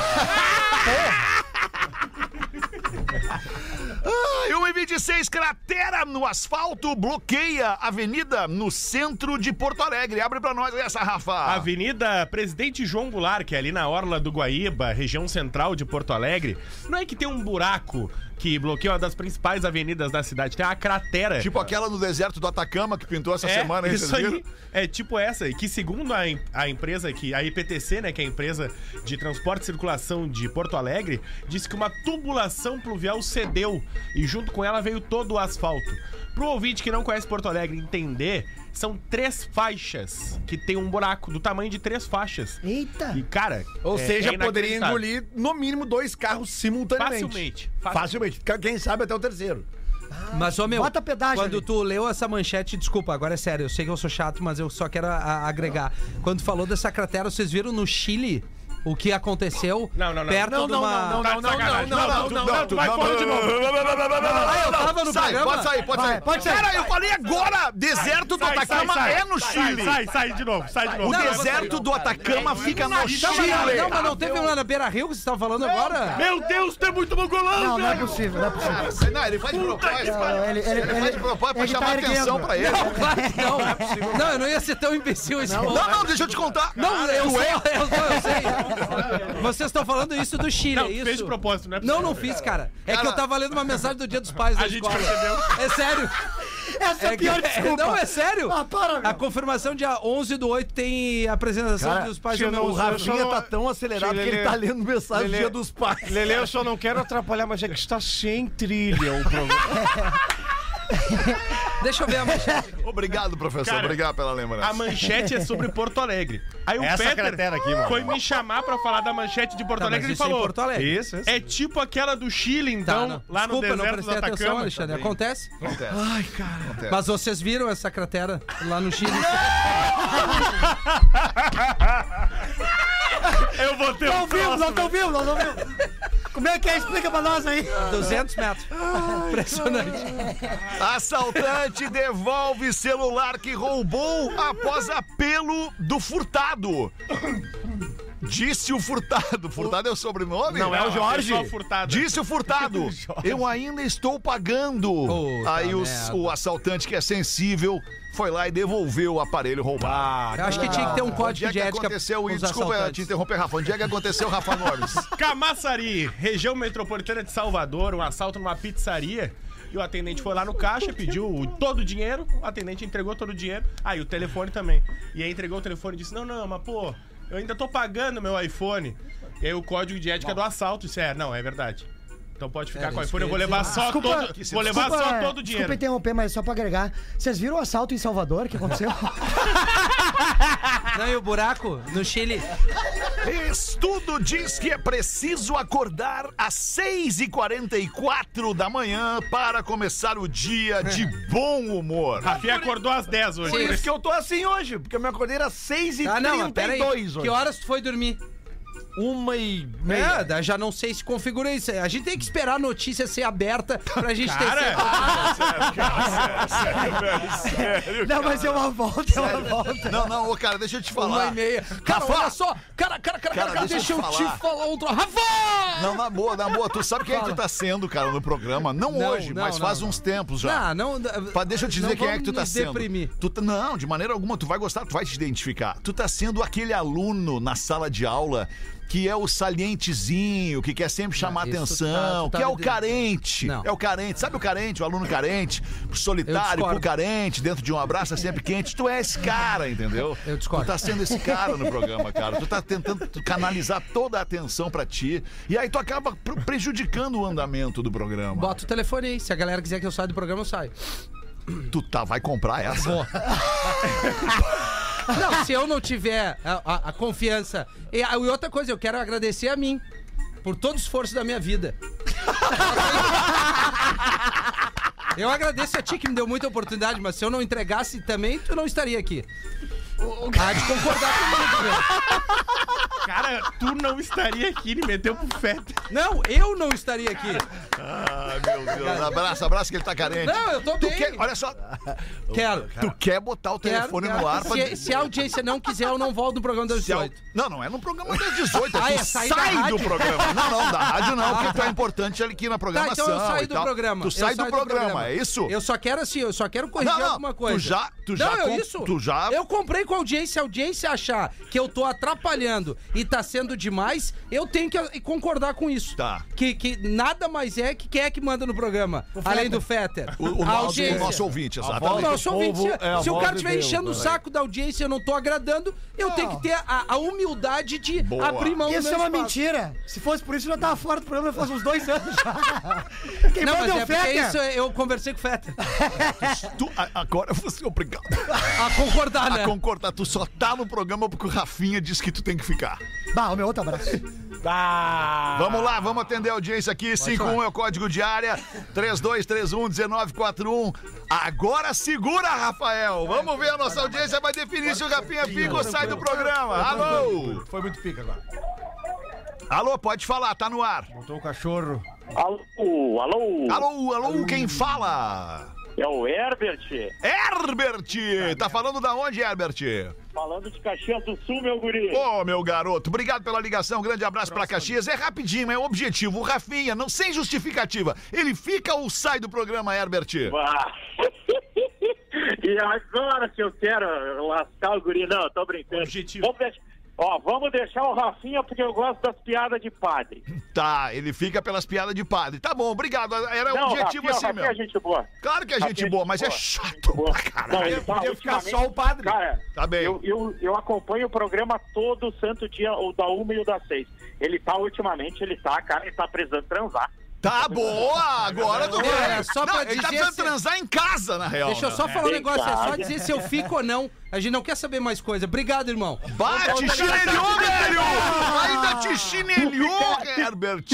Ah, e 1h26, cratera no asfalto, bloqueia avenida no centro de Porto Alegre. Abre pra nós essa, Rafa. Avenida Presidente João Goulart, que é ali na Orla do Guaíba, região central de Porto Alegre. Não é que tem um buraco que bloqueia uma das principais avenidas da cidade, tem uma cratera. Tipo aquela no deserto do Atacama que pintou essa é, semana aí, isso vocês viram? aí. É tipo essa, e que segundo a, a empresa que a IPTC, né, que é a empresa de transporte e circulação de Porto Alegre, disse que uma tubulação pluvial cedeu e junto com ela veio todo o asfalto. Pro ouvinte que não conhece Porto Alegre entender, são três faixas que tem um buraco do tamanho de três faixas. Eita! E cara, Ou é- seja, é poderia engolir no mínimo dois carros simultaneamente. Facilmente. Facilmente. Quem sabe até o terceiro. Mas, ô meu, Bota pedágio quando ali. tu leu essa manchete, desculpa, agora é sério, eu sei que eu sou chato, mas eu só quero a- a- agregar. Quando falou dessa cratera, vocês viram no Chile o que aconteceu Não, não, não. perto Não, de não, uma... não, não, Tá não, não, não, não, não, tu- não, não, vai fora de novo. Ah, eu tava no Sai, programa. pode sair, pode sair. pode sair. Cara, eu falei agora, deserto do Atacama é no Chile. Sai, sai de novo, sai de novo. O Não, deserto do Atacama fica no Não, Chile. não, mas não teve lá na Beira Rio que vocês estavam falando agora? Meu Deus, é muito mongolão, Não, não é possível, não é possível. Não, ele faz de propósito. Não, ele- faz de ele- propósito pra ele chamar tá atenção pra ele. Não, claro que não. Não, eu não ia ser tão imbecil esse Não, não, deixa eu te contar. Não, eu é? sou, eu sei. Vocês estão falando isso do Chile, Não, é isso? fez de propósito, não é Não, possível. não fiz, cara. É que Cara- eu tava lendo uma mensagem do Dia dos Pais da A gente percebeu. É sério. Essa é a É pior que- desculpa. Não, é sério. Ah, para, meu. A confirmação dia 11 do 8 tem a apresentação dos pais do não, O Rafinha não- tá tão acelerado Tio, que ele tá lendo mensagem do Lelê. dia dos pais. Lele, eu só não quero atrapalhar, mas é que está sem trilha o programa. Deixa eu ver a manchete. Obrigado, professor. Cara, Obrigado pela A lembrança. manchete é sobre Porto Alegre. Aí o Essa Peter aqui, mano. foi me chamar pra falar da manchete de Porto Tá, Alegre e isso é falou. Porto Alegre. Isso, isso. É tipo aquela do Chile, então, Tá, não. lá no Desculpa, não deserto do prestei atenção, Atacama. Alexandre. Acontece? Acontece. Ai, cara. Mas vocês viram essa cratera lá no Chile? Eu vou ter Não um ouvimos, próximo. não tô ouvindo, não tô ouvindo. Como é que é? Explica pra nós aí. 200 metros. Impressionante. Assaltante devolve celular que roubou após apelo do furtado. Disse o furtado. Furtado é o sobrenome? Não, é o Jorge. Pessoal furtado. Disse o furtado. Eu ainda estou pagando. Puta Aí merda. o assaltante que é sensível foi lá e devolveu o aparelho roubado. Eu acho que tinha que ter um Onde código é de que ética aconteceu isso? Desculpa assaltantes. te interromper, Rafa. Onde é que aconteceu, Rafa Gomes? Camaçari, região metropolitana de Salvador, um assalto numa pizzaria. E o atendente foi lá no caixa, pediu todo o dinheiro, o atendente entregou todo o dinheiro. Ah, e o telefone também. E aí entregou o telefone e disse: Não, não, mas pô, eu ainda tô pagando meu iPhone. E aí o código de ética do assalto, isso é, não, é verdade. Então pode ficar É, com o iPhone, eu vou levar só Desculpa, todo. Vou levar desculpa, só todo o Desculpa dinheiro. interromper, mas só pra agregar. Vocês viram o assalto em Salvador que aconteceu? Não, e o buraco no Chile? Estudo diz que é preciso acordar às 6h44 da manhã para começar o dia de bom humor. Rafinha acordou às 10 hoje. Por isso que eu tô assim hoje, porque eu me acordei às 6h32 Ah, não, mas peraí. hoje. Que horas tu foi dormir? Uma e meia. É, já não sei se configura isso. A gente tem que esperar a notícia ser aberta pra gente ter Cara, certeza. Não, mas é uma volta, é uma volta. Não, não, ô, cara, deixa eu te falar. Uma e meia. Cara, Rafa! olha só. Cara, cara, cara, cara, Cara, deixa, eu te falar. falar outra. Rafa! Não, na boa, na boa. Tu sabe quem é que tu tá sendo, cara, no programa? Não, Não, hoje, não, mas não, faz não. uns tempos já. Não, não. Deixa eu te dizer quem é que tu tá sendo. deprimir. Tu tá- não, de maneira alguma, tu vai gostar, tu vai te identificar. Tu tá sendo aquele aluno na sala de aula que é o salientezinho, que quer sempre chamar isso tu atenção, tá- tá que é o carente. Não. É o carente. Sabe o carente, o aluno carente, solitário, pro carente, dentro de um abraço é sempre quente. Tu é esse cara, entendeu? Eu discordo. Tu tá sendo esse cara no programa, cara. Tu tá tentando canalizar toda a atenção pra ti. E aí tu acaba pre- prejudicando o andamento do programa. Bota o telefone aí. Se a galera quiser que eu saia do programa, eu saio. Tu tá, vai comprar essa? Vou. Não, se eu não tiver a, a- a confiança. E, a- e outra coisa, eu quero agradecer a mim por todo o esforço da minha vida. Eu agradeço a ti que me deu muita oportunidade, mas se eu não entregasse também, tu não estaria aqui. Há de concordar comigo, velho. Cara, tu não estaria aqui, ele meteu pro Feta. Não, eu não estaria aqui. Ai, meu Deus. Abraço, abraço que ele tá carente. Não, eu tô Tu bem. quer, olha só, Quero. tu quer botar o telefone quero. no ar pra... se, se a audiência não quiser, eu não volto no programa das Se a- 18. Não, não é no programa das 18. Ah, tu é sair da sai do programa. Não, não, da rádio não, porque tu é Ah. importante aqui na Tá, programação. então eu saio do programa. Tu Eu sai do saio programa, é isso? Eu só quero assim, eu só quero corrigir Não, não, alguma tu coisa. já- tu não, já eu, com- isso. tu já- Eu comprei com a audiência, a audiência achar que eu tô atrapalhando e tá sendo demais, eu tenho que concordar com isso. Tá. Que, que nada mais é que quem é que manda no programa, além do Fetter. O, o a audiência. o nosso ouvinte, O exatamente. nosso ouvinte, se, é se o cara de estiver Deus, enchendo o né? saco da audiência e eu não tô agradando, eu tenho que ter a, a humildade de Boa. abrir mão do Isso é uma espaço. mentira. Se fosse por isso, eu já tava fora do programa faz uns dois anos já. Quem Não, manda mas é é o porque Fetter. isso eu conversei com o Fetter. Tu, agora você é obrigado A concordar, né? a concordar. Tu só tá no programa porque o Rafinha disse que tu tem que ficar. Bah, o meu outro abraço. Vamos lá, vamos atender a audiência aqui. 51 é o código de área. 3231-1941. Agora segura, Rafael. Vamos ver, a nossa audiência vai definir se o Rafinha fica ou sai do programa. Alô? Foi muito pica agora. Alô, pode falar, tá no ar. Botou o cachorro. Alô, alô. Alô, alô, quem fala? É o Herbert, Herbert! Tá falando da onde, Herbert? Falando de Caxias do Sul, meu guri. Ô, meu garoto, obrigado pela ligação. Grande abraço pra Caxias. É rapidinho, é objetivo. O Rafinha, não sem justificativa. Ele fica ou sai do programa, Herbert? Ah. e agora que eu quero lascar o guri, não, tô brincando. Objetivo. Vamos ó, vamos deixar o Rafinha porque eu gosto das piadas de padre. Tá, ele fica pelas piadas de padre. Tá bom, obrigado. Era não, objetivo Rafinha, assim Rafinha mesmo. é gente boa. Claro que é gente boa, mas é chato Boa. caralho. Não, ele tá Podia ficar só o padre. Cara, Tá bem. eu, eu, eu acompanho o programa todo santo dia, o da uma e o da seis. Ele tá ultimamente, ele tá, cara, ele tá precisando transar. Tá boa, agora tu É, só pra Não, ele tá dizer precisando se- transar em casa, na real. Deixa eu né? só falar um negócio, é só dizer se eu fico ou não. A gente não quer saber mais coisa. Obrigado, irmão. Bate, chinelhou, velho! Ainda te chinelhou, Herbert!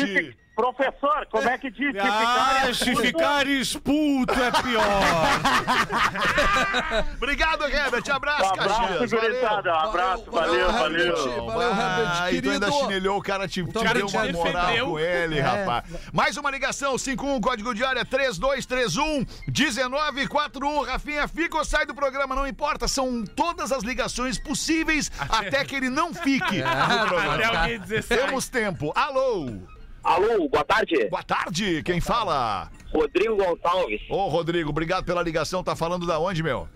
Professor, como é que diz? que Ah, ficar- se ficar expulso é pior. Obrigado, Herbert. Abraço, Um abraço, Caxias. gurizada. Um abraço, valeu, valeu. Valeu, Herbert, Ah, e tu ainda querido. chinelhou, o cara te, te deu uma moral defendeu. com ele, rapaz. Mais uma ligação, 51, código de área 3231 1941. Rafinha, fica ou sai do programa, não importa. São todas as ligações possíveis até que ele não fique no programa. Até alguém dizer sai. Temos tempo. Alô? Alô, boa tarde. Boa tarde, quem fala? Rodrigo Gonçalves. Ô, Rodrigo, obrigado pela ligação. Tá falando da onde, meu?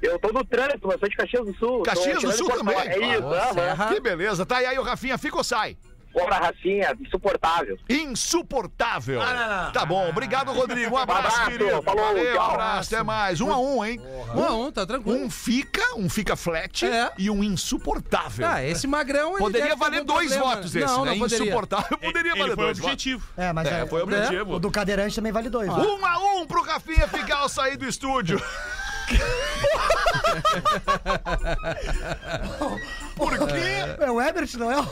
Eu tô no trânsito, mas sou de Caxias do Sul. Caxias do Sul também? É isso. Serra. Que beleza. Tá, e aí o Rafinha, fica ou sai? Porra, Rafinha, insuportável. Insuportável. Ah. Tá bom, obrigado, Rodrigo. Um abraço, Abraço, querido. falou, Valeu, tchau. abraço, até mais. Um a um, hein? Um a um, tá tranquilo. Um fica, um fica flat É. e um insuportável. Ah, esse magrão. ele Poderia valer dois problema. votos esse, não, né? Não, poderia. Insuportável poderia Ele valer foi dois objetivo. É, mas É, é, foi objetivo. o do cadeirante também vale dois. né? votos. Um a um pro Rafinha ficar ao sair do estúdio. Por quê? É o Ebert, não é o...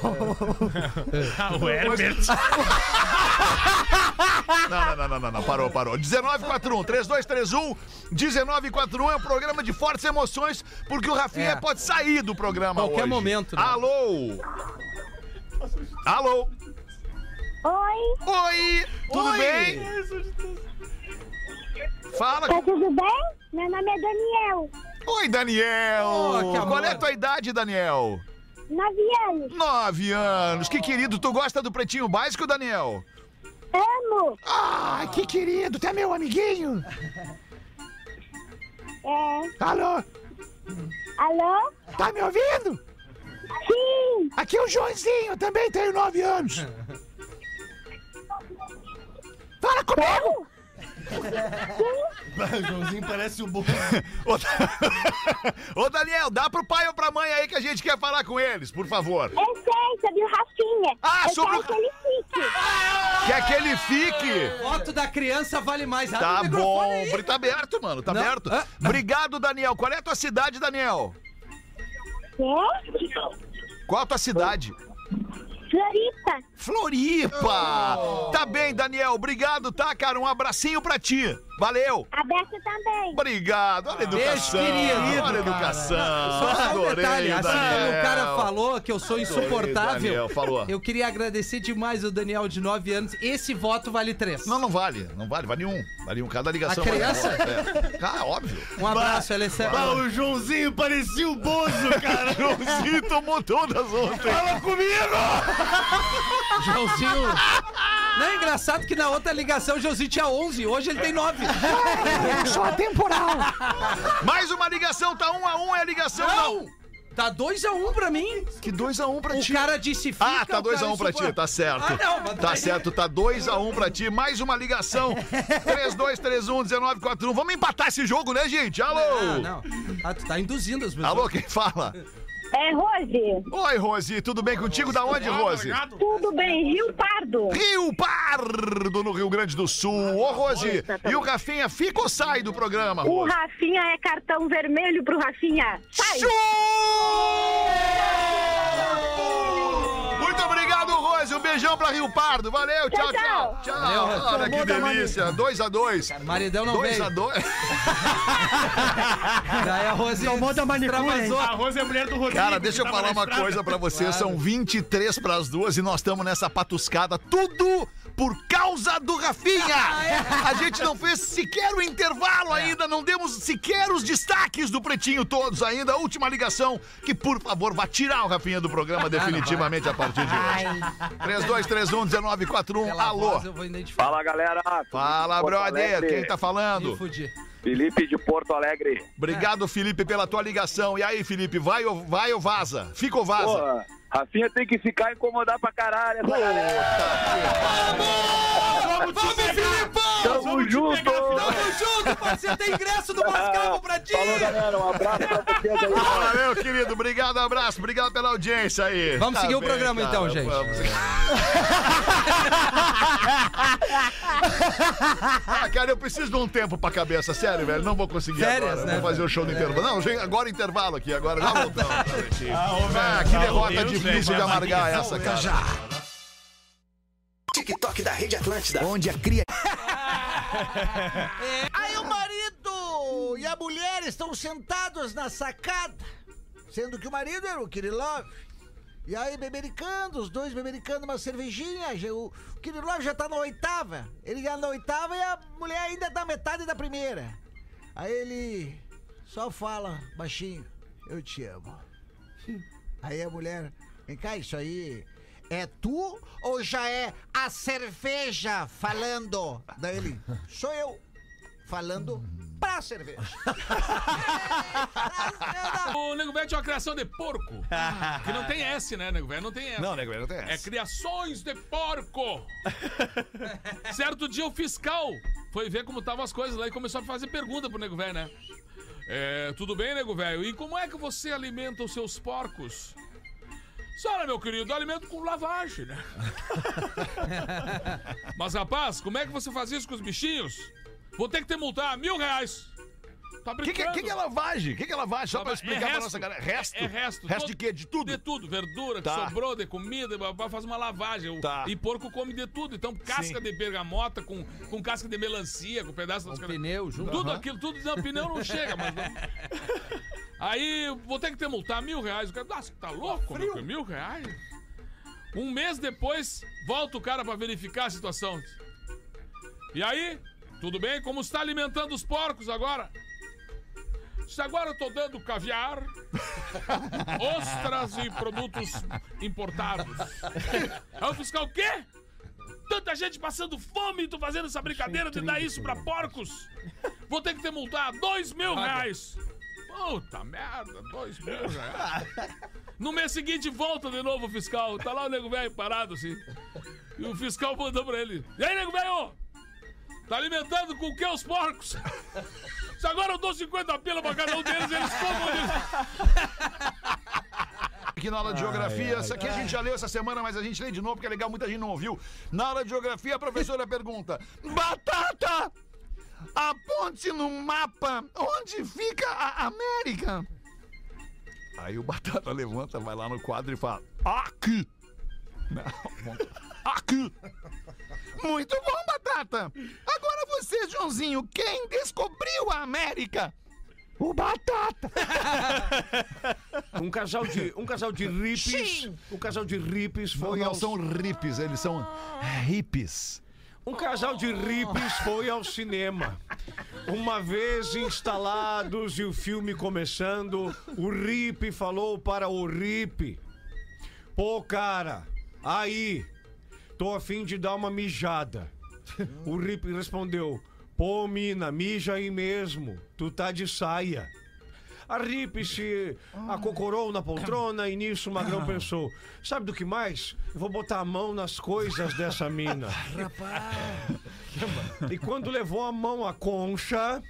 Ah, o Herbert. Não, não, não, não, não, parou, parou. 1941, 3231, 1941 é um programa de fortes emoções, porque o Rafinha É. pode sair do programa Qualquer hoje. momento, né? Alô? Alô? Oi. Oi. Tudo Oi. bem? Fala. Tá tudo bem? Meu nome é Daniel. Oi, Daniel. Oh. Qual é a tua idade, Daniel? Nove anos. Nove anos. Que querido. Tu gosta do Pretinho Básico, Daniel? Amo. Ah, que querido, tu é meu amiguinho. É. Alô? Alô? Tá me ouvindo? Sim. Aqui é o Joãozinho, eu também tenho nove anos. Fala comigo! O Joãozinho parece o bom. Ô, Da- Ô, Daniel, dá pro pai ou pra mãe aí que a gente quer falar com eles, por favor. Eu sei, sobre o Rafinha. Ah, eu sobre quero o- que ele fique. Quer que ele fique? Foto da criança vale mais. Abre Tá bom. aí. Tá aberto, mano. Tá Não. aberto. Ah. Obrigado, Daniel. Qual é a tua cidade, Daniel? Qual a tua cidade? Floripa. Floripa! Tá bem, Daniel. Obrigado, tá, cara? Um abracinho pra ti. Valeu. Aberto também. Obrigado. Olha a educação. Beijo, querido. Olha a educação. Só, só um Adorei, detalhe, assim Daniel. como o cara falou que eu sou Adorei, insuportável, Daniel, falou. eu queria agradecer demais o Daniel de 9 anos. Esse voto vale 3. Não, não vale. Não vale. Vale um. Vale um. Cada ligação. A criança? Vale um. É. Ah, óbvio. Um abraço, é Ah, o Joãozinho parecia o Bozo, cara. Joãozinho tomou todas ontem. Fala comigo! Joãozinho. Não é engraçado que na outra ligação o Joãozinho tinha 11, hoje ele tem 9. Só atemporal. Mais uma ligação. Tá um a um. É a ligação. Não! Tá 2x1 um pra mim. Que 2x1 um pra o ti. O cara disse fica. Ah, tá o cara 2x1 um pra ti, tá certo. Ah, não, mas tá certo, tá 2x1 um pra ti. Mais uma ligação. 3231-1941. Vamos empatar esse jogo, né, gente? Alô? Ah, não. Ah, tu tá induzindo as pessoas. Alô, quem fala? É, Rose. Oi, Rose, tudo bem contigo? Da onde, Rose? Tudo bem, Rio Pardo. Rio Pardo, no Rio Grande do Sul. Ô, Rose, e o Rafinha fica ou sai do programa, O Rose? Rafinha é cartão vermelho pro Rafinha. Sai. Muito Rose. Um beijão pra Rio Pardo. Valeu, tchau, tchau. Tchau. Valeu, Olha que delícia. 2x2. Maridão não veio. 2x2. Daí a Rose Tomou da manicure. A Rose é a mulher do Rodrigo. Cara, deixa eu falar uma estrada. coisa pra vocês. Claro. São 23 pras duas e nós estamos nessa patuscada. Tudo por causa do Rafinha. A gente não fez sequer o intervalo ainda, não demos sequer os destaques do Pretinho todos ainda. A última ligação, que por favor vá tirar o Rafinha do programa definitivamente a partir de hoje. 3231-1941, Pela alô. Fala, galera. Fala, brother. Quem tá falando? Felipe de Porto Alegre. Obrigado, Felipe, pela tua ligação. E aí, Felipe, vai ou, vai ou vaza? Fica ou vaza? Porra, Rafinha tem que ficar incomodar pra caralho essa galera. Vamos, Filipão! Tamo junto! Tamo junto, parceiro! Tem ingresso do Mascavo pra ti! Falou, galera. Um abraço pra vocês aí. Valeu, querido. Obrigado, abraço. Obrigado pela audiência aí. Vamos Tá seguir o bem, programa cara, então, gente. vamos. ah, cara, eu preciso de um tempo pra cabeça, sério, velho. Não vou conseguir Férias, agora. né? Vou fazer o show no intervalo. Não, gente, agora intervalo aqui, agora já voltamos. Ah, Ah, que velho, derrota Deus, difícil de amargar essa, cara. TikTok da Rede Atlântida, onde a cria... Aí o marido e a mulher estão sentados na sacada, sendo que o marido era o Kirilov. E aí, bebericando, os dois bebericando uma cervejinha. já- O, o Kirilov já tá na oitava. Ele já na oitava e a mulher ainda tá metade da primeira. Aí ele só fala baixinho: Eu te amo. Aí a mulher: Vem cá, isso aí é tu ou já é a cerveja falando? Daí ele: Sou eu falando pra cerveja. O Nego Velho tinha uma criação de porco. Que não tem S, né, Nego Velho? Não tem S. Não, nego, velho, não tem É essa. criações de porco. certo dia o fiscal foi ver como estavam as coisas lá e começou a fazer pergunta pro Nego Velho, né? É, tudo bem, Nego Velho? E como é que você alimenta os seus porcos? Senhora, meu querido, eu alimento com lavagem, né? Mas, rapaz, como é que você faz isso com os bichinhos? Vou ter que te multar mil reais. Tá O que, brincando? que, que é lavagem? O que, que é lavagem? Só pra É explicar pra resto. nossa galera. Resto? É, é resto. Resto Todo- de quê? De tudo? De tudo. Verdura que Tá. sobrou, de comida, vai fazer uma lavagem. Tá. E porco come de tudo. Então, casca Sim. de bergamota com, com casca de melancia, com pedaço das Com pneu junto. Tudo Aham. aquilo, tudo. Não, pneu não chega, mas. Não. Aí, vou ter que ter multar mil reais. O cara, nossa, tá louco? meu? Mil reais? Um mês depois, volta o cara pra verificar a situação. E aí, tudo bem? Como está alimentando os porcos agora? Se agora eu tô dando caviar, ostras e produtos importados. Aí o fiscal, o quê? Tanta gente passando fome e tu fazendo essa brincadeira de dar isso pra porcos? Vou ter que ter multar dois mil reais. Puta merda, dois mil reais. No mês seguinte, volta de novo o fiscal. Tá lá o nego velho parado assim. E o fiscal mandou pra ele: E aí, nego velho? Tá alimentando com o que os porcos? Se agora eu dou 50 pila pra cada um deles, eles comam isso. Aqui na aula de geografia, essa aqui a gente já leu essa semana, mas a gente lê de novo porque é legal, muita gente não ouviu. Na aula de geografia, a professora pergunta: Batata! Aponte no mapa onde fica a América. Aí o Batata levanta, vai lá no quadro e fala: Aqui! Não, aqui! Muito bom, Batata! Agora você, Joãozinho, quem descobriu a América? O Batata! Um casal de, um casal de ripes. Um casal de ripes Não, foi não ao são ripes, eles são hippies. Um casal de ripes foi ao cinema. Uma vez instalados e o filme começando, o rip falou para o rip: Pô, cara, aí, tô a fim de dar uma mijada. O rip respondeu: Pô, mina, mija aí mesmo, tu tá de saia. A Rip se acocorou na poltrona e nisso o Magrão pensou: sabe do que mais? Eu vou botar a mão nas coisas dessa mina. E quando levou a mão à concha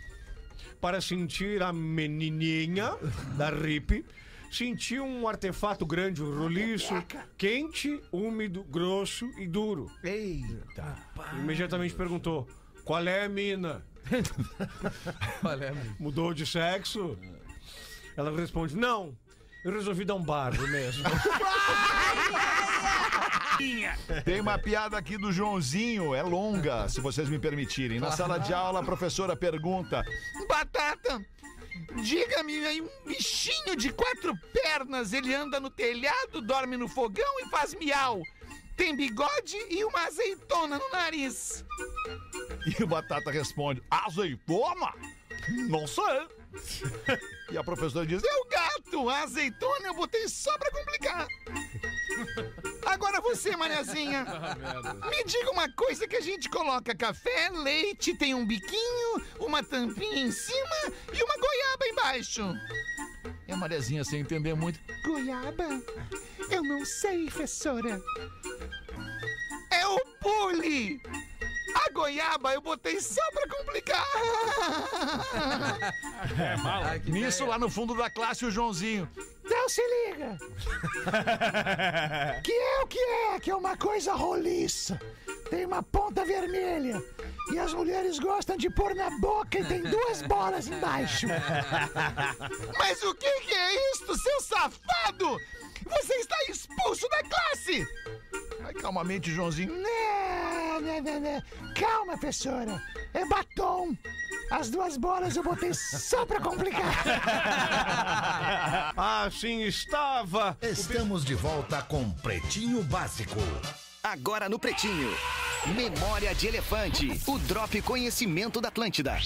para sentir a menininha da Rip, sentiu um artefato grande, um roliço, quente, úmido, grosso e duro. Eita. Imediatamente perguntou: qual é, mina? Mudou de sexo? Ela responde: Não, eu resolvi dar um barro mesmo. Tem uma piada aqui do Joãozinho, é longa, se vocês me permitirem. Na sala de aula, a professora pergunta: Batata, diga-me aí, um bichinho de quatro pernas, ele anda no telhado, dorme no fogão e faz miau. Tem bigode e uma azeitona no nariz. E o Batata responde: Azeitona? Não sei. E a professora diz: É o gato, a azeitona eu botei só pra complicar. Agora você, Mariazinha. Me diga uma coisa que a gente coloca café, leite, tem um biquinho, uma tampinha em cima e uma goiaba embaixo. E a Mariazinha, sem entender muito. Goiaba? Eu não sei, professora. É o pule! A goiaba eu botei só pra complicar. É mala. Nisso, lá no fundo da classe, o Joãozinho. Então se liga. que é o que é? Que é uma coisa roliça. Tem uma ponta vermelha. E as mulheres gostam de pôr na boca e tem duas bolas embaixo. Mas o que, que é isto, seu safado? Você está expulso da classe! Aí, calmamente, Joãozinho. Não, não, não, não. Calma, professora. É batom. As duas bolas eu botei só pra complicar. assim estava. Estamos de volta com Pretinho Básico. Agora no Pretinho. Memória de Elefante. O Drop Conhecimento da Atlântida.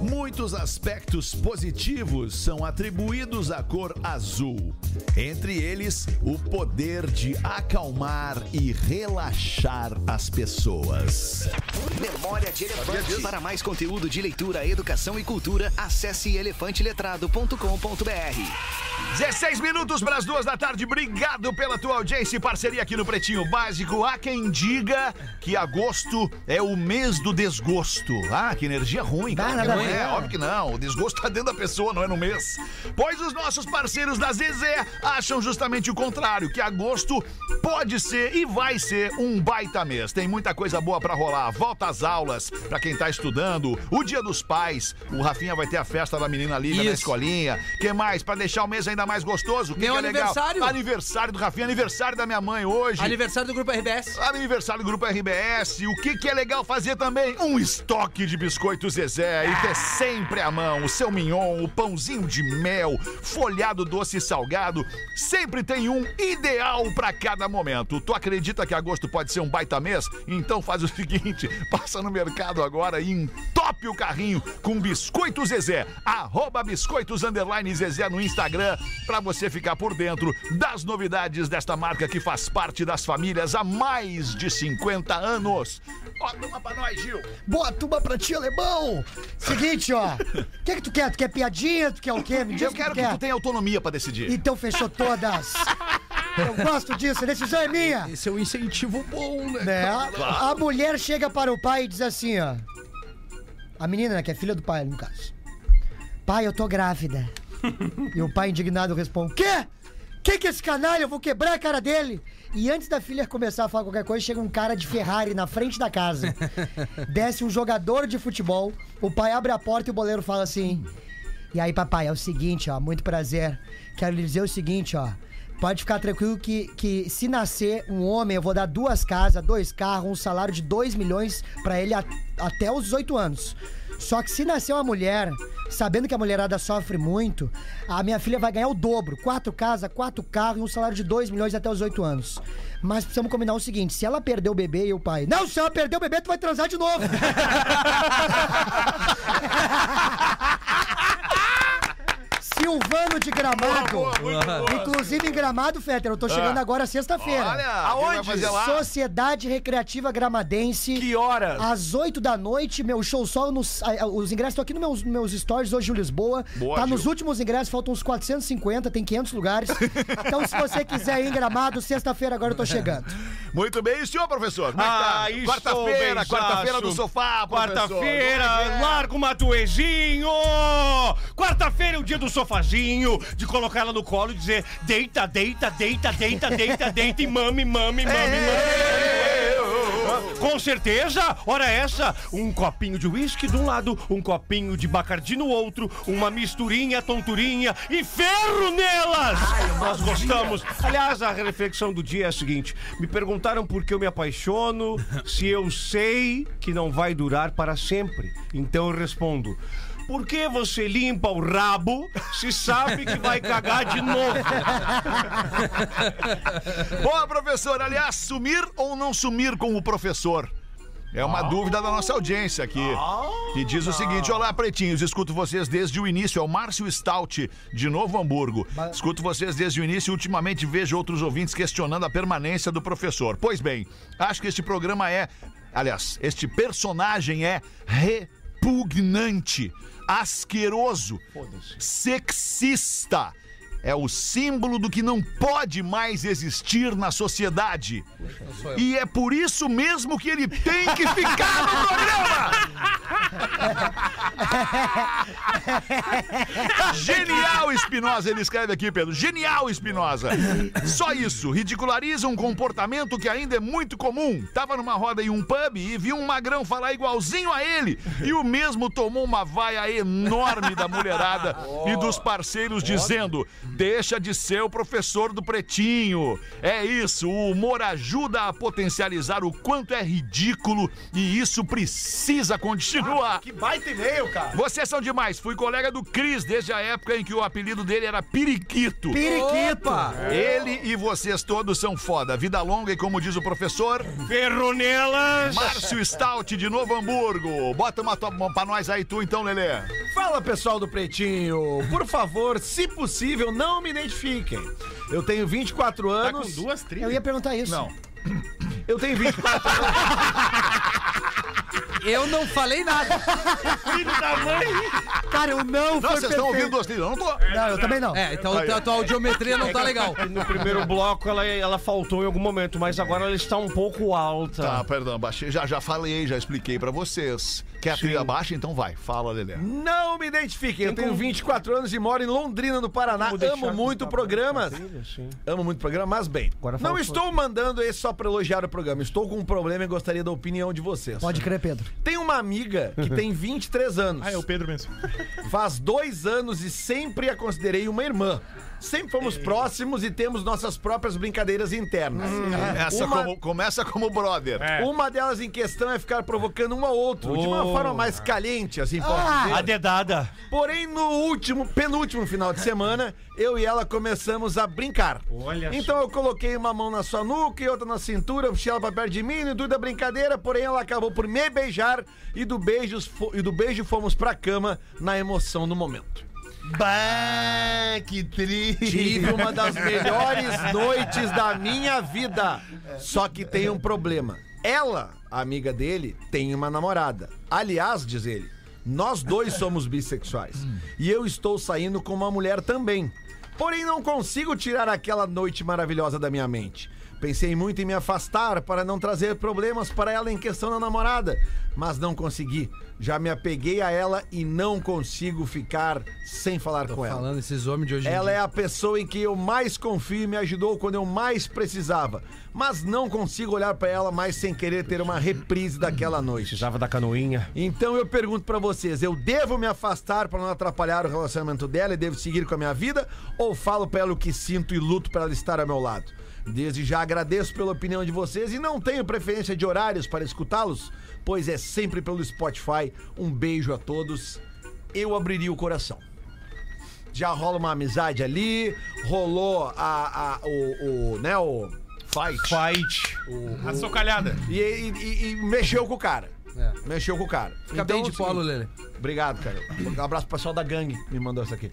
Muitos aspectos positivos são atribuídos à cor azul. Entre eles, o poder de acalmar e relaxar as pessoas. Memória de Elefante. Para mais conteúdo de leitura, educação e cultura, acesse elefanteletrado.com.br. 16 minutos para as duas da tarde. Obrigado pela tua audiência e parceria aqui no Pretinho Básico. Há quem diga que agosto é o mês do desgosto. Ah, que energia ruim. Que nada ver. é, óbvio que não. O desgosto tá dentro da pessoa, não é no mês. Pois os nossos parceiros da Zezé acham justamente o contrário, que agosto pode ser e vai ser um baita mês. Tem muita coisa boa para rolar. Volta às aulas para quem tá estudando. O Dia dos Pais. O Rafinha vai ter a festa da menina Lívia na escolinha. que mais? Para deixar o mês ainda mais gostoso. Que Meu que é legal? aniversário. Aniversário do Rafinha, aniversário da minha mãe hoje. Aniversário do Grupo RBS. Aniversário do Grupo RBS. O que, que é legal fazer também? Um estoque de biscoitos Zezé. E ter sempre à mão o seu mignon, o pãozinho de mel, folhado doce e salgado. Sempre tem um ideal para cada momento. Tu acredita que agosto pode ser um baita mês? Então faz o seguinte, passa no mercado agora e entope o carrinho com Biscoito Zezé. Arroba Biscoitos Underline Zezé no Instagram para você ficar por dentro das novidades desta marca que faz parte das famílias há mais de 50 anos. Bota uma pra nós, Gil. Boa tuba pra ti, alemão! Seguinte, ó. O que, que tu quer? Tu quer piadinha? Tu quer o quê? Me diz Eu o quero tu que quer. tu tenha autonomia pra decidir. Então fechou todas. Eu gosto disso, a decisão é minha. Esse é um incentivo bom, né? Né? A mulher chega para o pai e diz assim, ó. A menina, né, que é filha do pai, no caso. Pai, eu tô grávida. e o pai indignado responde: Quê? Que que esse canalha? Eu vou quebrar a cara dele. E antes da filha começar a falar qualquer coisa, chega um cara de Ferrari na frente da casa. Desce um jogador de futebol. O pai abre a porta e o boleiro fala assim: E aí, papai, é o seguinte, ó, muito prazer. Quero lhe dizer o seguinte, ó. Pode ficar tranquilo que, que se nascer um homem, eu vou dar duas casas, dois carros, um salário de 2 milhões pra ele a- até os 18 anos. Só que se nascer uma mulher, sabendo que a mulherada sofre muito, a minha filha vai ganhar o dobro. Quatro casas, quatro carros e um salário de 2 milhões até os 8 anos. Mas precisamos combinar o seguinte: se ela perder o bebê e o pai. Não, se ela perder o bebê, tu vai transar de novo. Silvano de Gramado. Inclusive em Gramado, Fetter, eu tô chegando Ah. agora sexta-feira. Olha, vai fazer lá? Sociedade Recreativa Gramadense. Que horas? Às 8 da noite, meu show solo nos. ah, ah, Os ingressos estão aqui nos meus, meus stories hoje em Lisboa. Boa, tá Gil. nos últimos ingressos, faltam uns 450, tem 500 lugares. então, se você quiser ir em Gramado, sexta-feira agora eu tô chegando. Muito bem, e o senhor, professor? Como é que tá? Ah, estou Quarta-feira, benzaço. quarta-feira do sofá, professor. Quarta-feira, é que é? larga o Matuezinho! Quarta-feira é o dia do de colocar ela no colo e dizer deita, deita, deita, deita, deita, deita e mame, mame, mame, mame. Com certeza, ora essa, um copinho de uísque de um lado, um copinho de bacardi no outro, uma misturinha, tonturinha e ferro nelas! Nós gostamos. Aliás, a reflexão do dia é a seguinte: me perguntaram por que eu me apaixono, se eu sei que não vai durar para sempre. Então eu respondo. Por que você limpa o rabo se sabe que vai cagar de novo? Boa, professor. Aliás, sumir ou não sumir com o professor? É uma dúvida da nossa audiência aqui. Que diz o seguinte: Olá, pretinhos, escuto vocês desde o início. É o Márcio Stout, de Novo Hamburgo. Escuto vocês desde o início e ultimamente vejo outros ouvintes questionando a permanência do professor. Pois bem, acho que este programa é. Aliás, este personagem é repugnante, asqueroso, sexista. É o símbolo do que não pode mais existir na sociedade. E é por isso mesmo que ele tem que ficar no programa! Genial, Espinosa, ele escreve aqui, Pedro. Genial, Espinosa. Só isso, ridiculariza um comportamento que ainda é muito comum. Tava numa roda em um pub e vi um magrão falar igualzinho a ele. E o mesmo tomou uma vaia enorme da mulherada e dos parceiros dizendo: Deixa de ser o professor do pretinho. É isso, o humor ajuda a potencializar o quanto é ridículo e isso precisa continuar. Que baita e-mail, cara. Vocês são demais. Fui colega do Cris desde a época em que o apelido dele era. Periquito. Opa! Ele e vocês todos são foda. Vida longa e como diz o professor, Ferronelas! Márcio Stout de Novo Hamburgo. Bota uma top pra nós aí tu então, Lelê. Fala pessoal do Pretinho, por favor, se possível, não me identifiquem. Eu tenho 24 Tá anos. com duas trilhas. Eu ia perguntar isso. Não. Eu tenho 24 anos. Eu não falei nada. Filho da mãe! Cara, eu não Não, foi vocês estão ouvindo duas trilhas, eu não tô. Não, eu também não. É, então Aí, a tua audiometria não tá legal. No primeiro bloco ela, ela faltou em algum momento, mas agora ela está um pouco alta. Tá, perdão, baixei. Já, já falei, já expliquei pra vocês. Quer a trilha baixa? Então vai. Fala, Lelê. Não me identifiquem. Eu tenho 24 anos e moro em Londrina, no Paraná. Amo muito o programa. Amo muito o programa, mas bem. Agora não estou mandando esse só pra elogiar o programa. Estou com um problema e gostaria da opinião de vocês. Pode crer, Pedro. Tem uma amiga que tem 23 anos. Ah, é o Pedro mesmo. Faz dois anos e sempre a considerei uma irmã. Sempre fomos próximos e temos nossas próprias brincadeiras internas. Essa Uma- como- começa como brother. Uma delas em questão é ficar provocando um ao outro, de uma Oh. Forma mais caliente, assim posso Ah, dizer. a dedada. Porém, no último, penúltimo final de semana, eu e ela começamos a brincar. Olha Então eu coloquei uma mão na sua nuca e outra na cintura, puxei ela pra perto de mim, no intuito da brincadeira, porém ela acabou por me beijar e do, beijos, fo- e do beijo fomos pra cama na emoção do momento. Bah, que triste. Tive uma das melhores noites da minha vida. Só que tem um problema. Ela, a amiga dele, tem uma namorada. Aliás, diz ele, nós dois somos bissexuais. E eu estou saindo com uma mulher também. Porém, não consigo tirar aquela noite maravilhosa da minha mente. Pensei muito em me afastar para não trazer problemas para ela em questão da namorada, mas não consegui. Já me apeguei a ela e não consigo ficar sem falar com ela. Falando esses homens de hoje em Ela dia. é a pessoa em que eu mais confio e me ajudou quando eu mais precisava. Mas não consigo olhar pra ela mais sem querer ter uma reprise daquela noite. Precisava da canoinha. Então eu pergunto pra vocês, eu devo me afastar pra não atrapalhar o relacionamento dela e devo seguir com a minha vida ou falo pra ela o que sinto e luto pra ela estar ao meu lado? Desde já agradeço pela opinião de vocês e não tenho preferência de horários para escutá-los, pois é sempre pelo Spotify. Um beijo a todos. Eu abriria o coração já rola uma amizade ali, rolou a, a- o, o, né, o fight. Fight. A socalhada. E, e- e- e mexeu com o cara. Mexeu com o cara. É. Fica bem de polo, Lele. Obrigado, cara. Um abraço pro pessoal da gangue que me mandou isso aqui.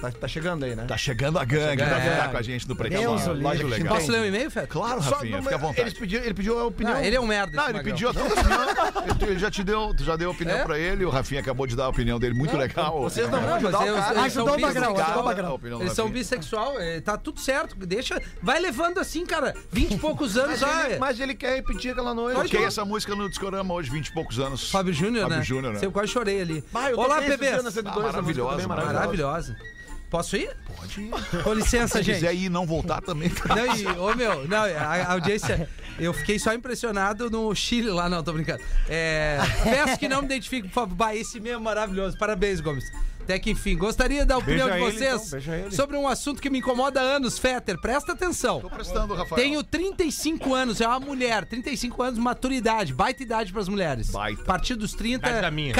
Tá, tá chegando aí, né? Tá chegando a gangue Tá pra chegando. ficar É. com a gente no o loja legal. Posso ler o e-mail, Fed? Claro, Só- Rafinha, não, fica à vontade. Eles pediram, ele pediu a opinião. Ah, ele é um merda, Não, ele magrão. pediu a tua opinião. Ele- Ele já te deu, tu já deu a opinião É? pra ele. O Rafinha acabou de dar a opinião dele. Muito legal. Vocês não vão Não, ajudar mas o cara. eles são Ajudou o Magrão, bissexual. ajudou o Magrão. Eles são bissexual, é, tá tudo certo. Deixa. Vai levando assim, cara. 20 e poucos anos Mas já. ele, é. mas ele quer repetir aquela noite. Toquei essa música no Discorama hoje, 20 e poucos anos. Fábio Júnior, né? Fábio Júnior, né? Eu quase chorei ali. Olá, bebês. dias na 102, Ah, maravilhosa, Maravilhosa. Posso ir? Pode ir. Com licença, Se gente. quiser ir e não voltar também. Não, e, ô meu, não, a, audiência. Eu fiquei só impressionado no Chile lá, não, tô brincando. É, peço que não me identifique, por favor. Bah, esse mesmo maravilhoso. Parabéns, Gomes. Até que enfim, gostaria da opinião Beija de ele, vocês então, ele. sobre um assunto que me incomoda há anos, Fetter. Presta atenção. Tô prestando, Rafael. Tenho 35 anos, é uma mulher, 35 anos, maturidade, baita idade pras mulheres. Baita. A partir dos 30, Idade da minha.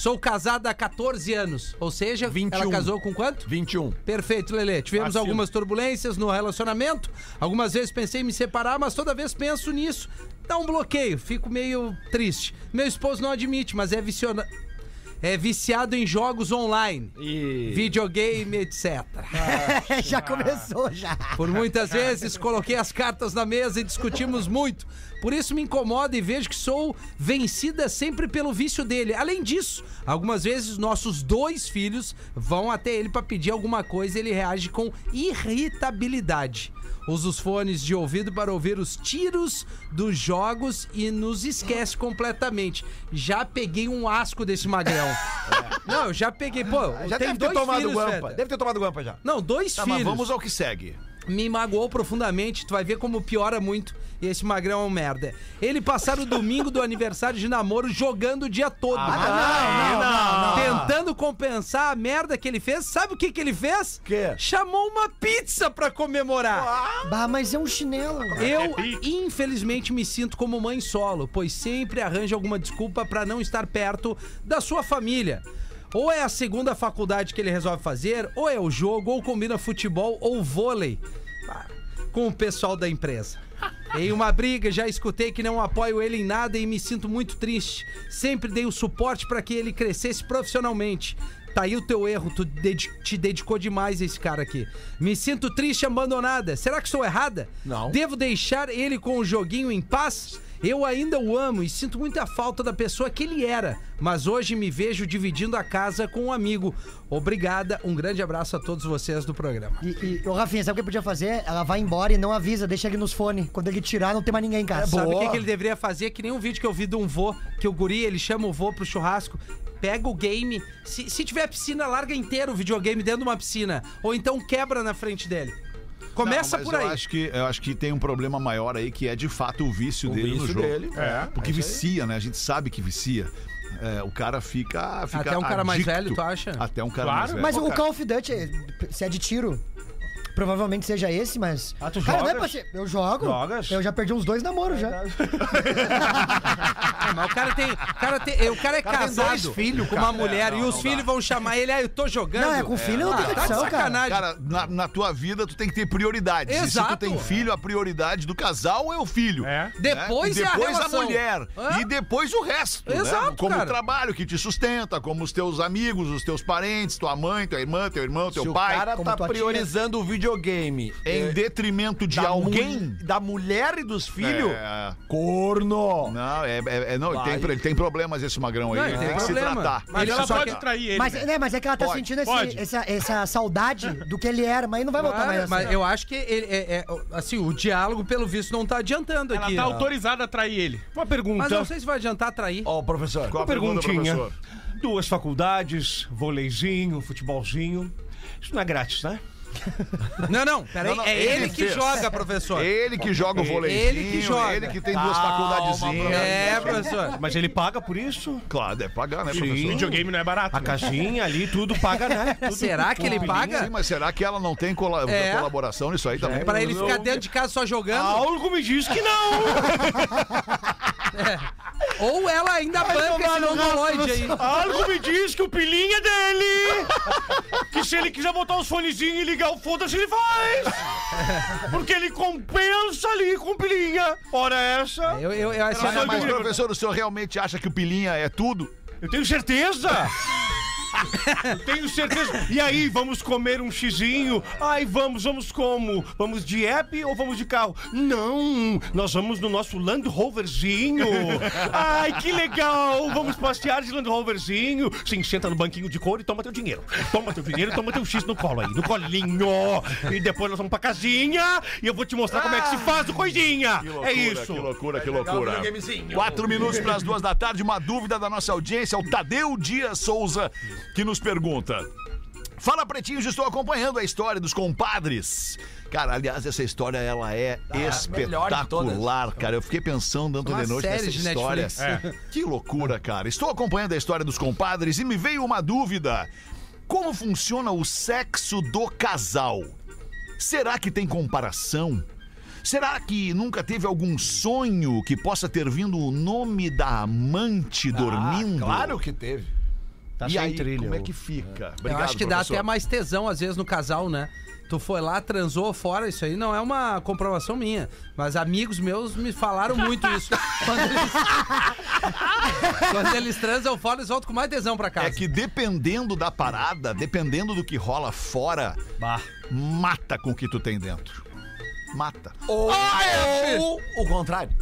Sou casada há 14 anos, ou seja, 21. ela casou com quanto? 21. Perfeito, Lelê. Tivemos Vacilo. algumas turbulências no relacionamento. Algumas vezes pensei em me separar, mas toda vez penso nisso. Dá um bloqueio, fico meio triste. Meu esposo não admite, mas é viciona... É viciado em jogos online, E... videogame, etc. já começou, já. Por muitas vezes coloquei as cartas na mesa e discutimos muito. Por isso me incomoda e vejo que sou vencida sempre pelo vício dele. Além disso, algumas vezes nossos dois filhos vão até ele para pedir alguma coisa e ele reage com irritabilidade. Usa os fones de ouvido para ouvir os tiros dos jogos e nos esquece completamente. Já peguei um asco desse magrão. Não, eu já peguei. Pô, Já tem deve ter dois tomado filhos, guampa. Feta. Deve ter tomado guampa já. Não, dois Tá, filhos mas vamos ao que segue. Me magoou profundamente. Tu vai ver como piora muito. E esse magrão é um merda. Ele passar o domingo do aniversário de namoro jogando o dia todo. Ah, não, não, não. Tentando compensar a merda que ele fez. Sabe o que, que ele fez? Quê? Chamou uma pizza pra comemorar. Bah, mas é um chinelo. Eu, infelizmente, me sinto como mãe solo, pois sempre arranja alguma desculpa pra não estar perto da sua família. Ou é a segunda faculdade que ele resolve fazer, ou é o jogo, ou combina futebol ou vôlei ah, com o pessoal da empresa. Em uma briga, já escutei que não apoio ele em nada e me sinto muito triste. Sempre dei o suporte para que ele crescesse profissionalmente. Tá aí o teu erro, tu dedi- te dedicou demais a esse cara aqui. Me sinto triste abandonada. Será que sou errada? Não. Devo deixar ele com o joguinho em paz? Eu ainda o amo e sinto muita falta da pessoa que ele era, mas hoje me vejo dividindo a casa com um amigo. Obrigada, um grande abraço a todos vocês do programa. E, e, ô, Rafinha, sabe o que podia fazer? Ela vai embora e não avisa, deixa ele nos fones. Quando ele tirar, não tem mais ninguém em casa. Sabe o que, que ele deveria fazer? Que nem um vídeo que eu vi de um vô, que o guri, ele chama o vô pro churrasco, pega o game, se, se tiver piscina, larga inteiro o videogame dentro de uma piscina, ou então quebra na frente dele. Começa Não, por eu aí. Acho que, eu acho que tem um problema maior aí que é de fato o vício O dele no vício jogo. dele, É, é, porque é vicia, né? A gente sabe que vicia. É, o cara fica, fica. Até um cara mais adicto. velho, tu acha? Até um cara Claro. mais velho. Mas o cara, Call of Duty, se é de tiro, provavelmente seja esse, mas. Ah, tu Cara, não é pra ser- Eu jogo. Jogas? Eu já perdi uns dois namoros já. É, mas o cara tem. O cara, tem, o cara é cara tem casado dois filhos, com cara. uma mulher É, e não, os não filhos dá. vão chamar ele, ah, eu tô jogando. Não, é com filho não tem Ah, tá de condição, cara. Cara, na, na tua vida tu tem que ter prioridades. E se tu Exato. tem filho, a prioridade do casal é o filho. É. Depois né? é e a depois relação. mulher. Hã? E depois o resto. Exato, né? Como cara. o trabalho que te sustenta, como os teus amigos, os teus parentes, tua mãe, tua irmã, teu irmão, teu Se o pai. cara como tá priorizando o videogame Em é, detrimento de da alguém. mu- da mulher e dos filhos, É. corno. Não, é, é- é- não ele, Vai. tem, ele tem problemas esse magrão aí. Não, ele ele tem tem que se problema. tratar. Mas Ele ela só pode que- trair ele. Mas, né? né, mas é que ela tá Pode, sentindo esse- pode. essa, essa saudade do que ele era, mas ele não vai voltar Claro, mais. mas assim. eu acho que ele, é, é- assim, o diálogo, pelo visto, não tá adiantando Ela aqui. tá autorizada a trair ele. Uma pergunta. Mas não sei se vai adiantar atrair. Ó, professor. Qual a Uma pergunta, perguntinha. professor? Duas faculdades, voleizinho, futebolzinho. Isso não é grátis, né? Não, não, peraí. Não, não, é ele, que fez. joga, professor. Ele que joga o voleizinho, Ele que joga. ele que tem duas Calma, faculdadezinhas. É, professor. Mas ele paga por isso? Claro, deve pagar, né, Sim. professor? Videogame não é barato. A né? casinha ali, tudo paga, né? Tudo, Será que ele tudo paga? Sim, mas será que ela não tem cola- É. colaboração nisso aí também? Pra ele ficar dentro de casa só jogando? Algo me diz que não! Ou ela ainda banca esse mongoloide aí. Algo me diz que o pilinha é dele! Que se ele quiser botar os fonezinhos e ligar o foda-se, ele faz! Porque ele compensa ali com o pilinha! Ora essa! Eu, eu, eu, mas, mas, professor, o senhor realmente acha que o Pilinha é tudo? Eu tenho certeza! Tenho certeza. E aí, vamos comer um xizinho? Ai, vamos, vamos como? Vamos de app ou vamos de carro? Não, nós vamos no nosso Land Roverzinho. Ai, que legal! Vamos passear de Land Roverzinho. Sim, senta no banquinho de couro e toma teu dinheiro. Toma teu dinheiro e toma teu X no colo aí, no colinho. E depois nós vamos pra casinha e eu vou te mostrar como é que se faz o coisinha. é isso. Que loucura, que loucura. Quatro minutos para as duas da tarde, uma dúvida da nossa audiência, o Tadeu Dias Souza, que nos pergunta. Fala, pretinhos, estou acompanhando a história dos compadres. Cara, aliás, essa história ela é todas. espetacular, cara. Eu fiquei pensando Uma de noite nessa história. Netflix. Que loucura, cara. Estou acompanhando a história dos compadres e me veio uma dúvida. Como funciona o sexo do casal? Será que tem comparação? Será que nunca teve algum sonho que possa ter vindo o nome da amante dormindo? Ah, claro que teve. Tá e sem aí, trilha, como é que fica? eu acho que dá até mais tesão, às vezes, no casal, né? Tu foi lá, transou fora, isso aí não é uma comprovação minha. Mas amigos meus me falaram muito isso. Quando eles, Quando eles transam fora, eles voltam com mais tesão pra casa. É que dependendo da parada, dependendo do que rola fora, mata com o que tu tem dentro. Mata. Ou, é, ou o contrário.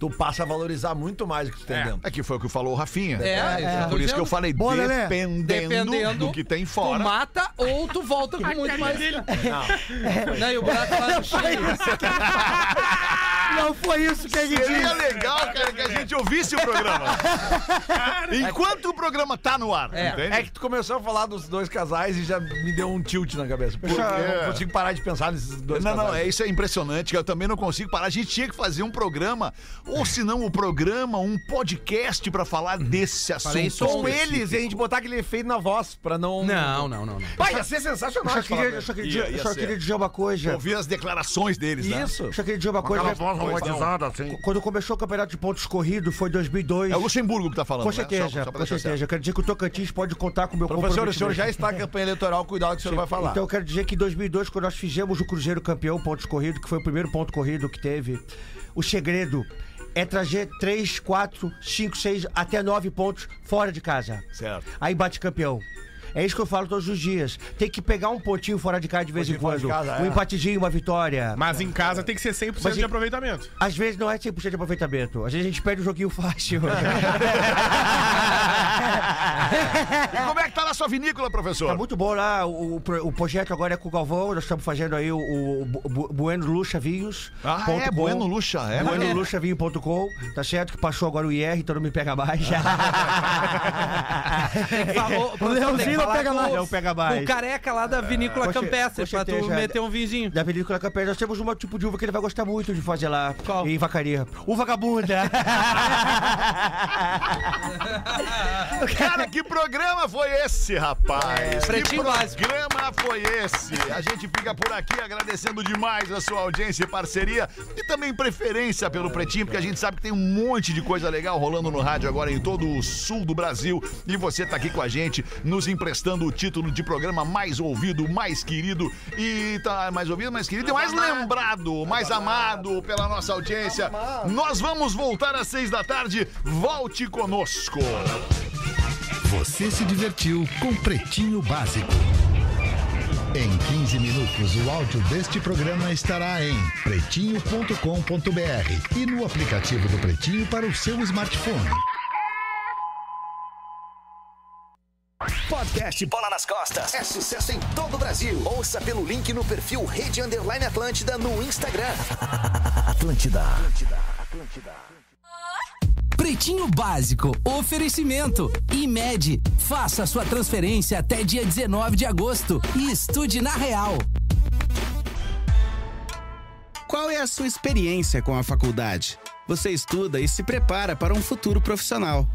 Tu passa a valorizar muito mais o que tu tem dentro. É que foi o que falou o Rafinha. É, é, Por isso que eu falei, Boa, dependendo, Dependendo, do que tem Tu fora. mata ou tu volta com muito mais. Não. Não, e o buraco lá no chão. Não foi isso que a gente Seria disse. legal, cara, que a gente ouvisse o programa. Enquanto o programa tá no ar, entende? É que tu começou a falar dos dois casais e já me deu um tilt na cabeça. Pô, eu não consigo parar de pensar nesses dois Não, casais. não, é, isso é impressionante, que eu também não consigo parar. A gente tinha que fazer um programa, ou se não um programa, um podcast pra falar desse assunto. Falei isso Com específico. eles e a gente botar aquele efeito na voz pra não. Não, não, não, não. Pai, ia ser sensacional. Eu só queria, eu só queria, Ia- ia eu só ser. queria dizer uma coisa. Ouvir as declarações deles, né? Isso. Eu só queria dizer uma coisa. Qu- Quando começou o campeonato de pontos corrido, foi 2002. É o Luxemburgo que tá falando, Com né? certeza, com certeza. Eu quero dizer que o Tocantins pode contar com o meu Professor, o senhor já está em campanha eleitoral, cuidado que o senhor vai falar. Então eu quero dizer que em 2002, quando nós fizemos o Cruzeiro campeão pontos corrido, que foi o primeiro ponto corrido que teve, o segredo é trazer 3, 4, 5, 6, até 9 pontos fora de casa. Certo. Aí bate campeão. É isso que eu falo todos os dias. Tem que pegar um pontinho fora de casa de vez em quando. casa, um é. empatezinho, uma vitória. Mas em casa tem que ser 100% Mas de aproveitamento. Às vezes não é 100% de aproveitamento. Às vezes a gente perde um joguinho fácil. E como é que tá lá sua vinícola, professor? Tá muito bom lá. O, o pro- o projeto agora é com o Galvão. Nós estamos fazendo aí o, o, Bu- Bueno Lucha Vinhos. Ah, ponto é? com. Bueno Lucha, é? Bueno É. Lucha Vinho.com. Tá certo que passou agora o IR, então não me pega mais. Falou- O que não pega mais. o- Não pega mais. O careca lá da vinícola Com cer- campestre, pra tu meter um vinzinho. Da Vinícola Campestre, nós temos um tipo de uva que ele vai gostar muito de fazer lá. Em Vacaria. O vagabunda. Cara, que programa foi esse, rapaz? que Pretinho programa foi esse? A gente fica por aqui agradecendo demais a sua audiência e parceria e também preferência pelo Pretinho, porque a gente sabe que tem um monte de coisa legal rolando no rádio agora em todo o sul do Brasil e você tá aqui com a gente, nos emprestando o título de programa mais ouvido, mais querido e tá mais ouvido, mais querido e mais lembrado, mais amado pela nossa audiência. Nós vamos voltar às seis da tarde. Volte conosco. Você se divertiu com Pretinho Básico. Em 15 minutos, o áudio deste programa estará em pretinho.com.br e no aplicativo do Pretinho para o seu smartphone. Podcast Bola nas Costas. É sucesso em todo o Brasil. Ouça pelo link no perfil Rede Underline Atlântida no Instagram. Atlântida. Pretinho Básico, oferecimento. IMED, faça sua transferência até dia 19 de agosto e estude na Real. Qual é a sua experiência com a faculdade? Você estuda e se prepara para um futuro profissional.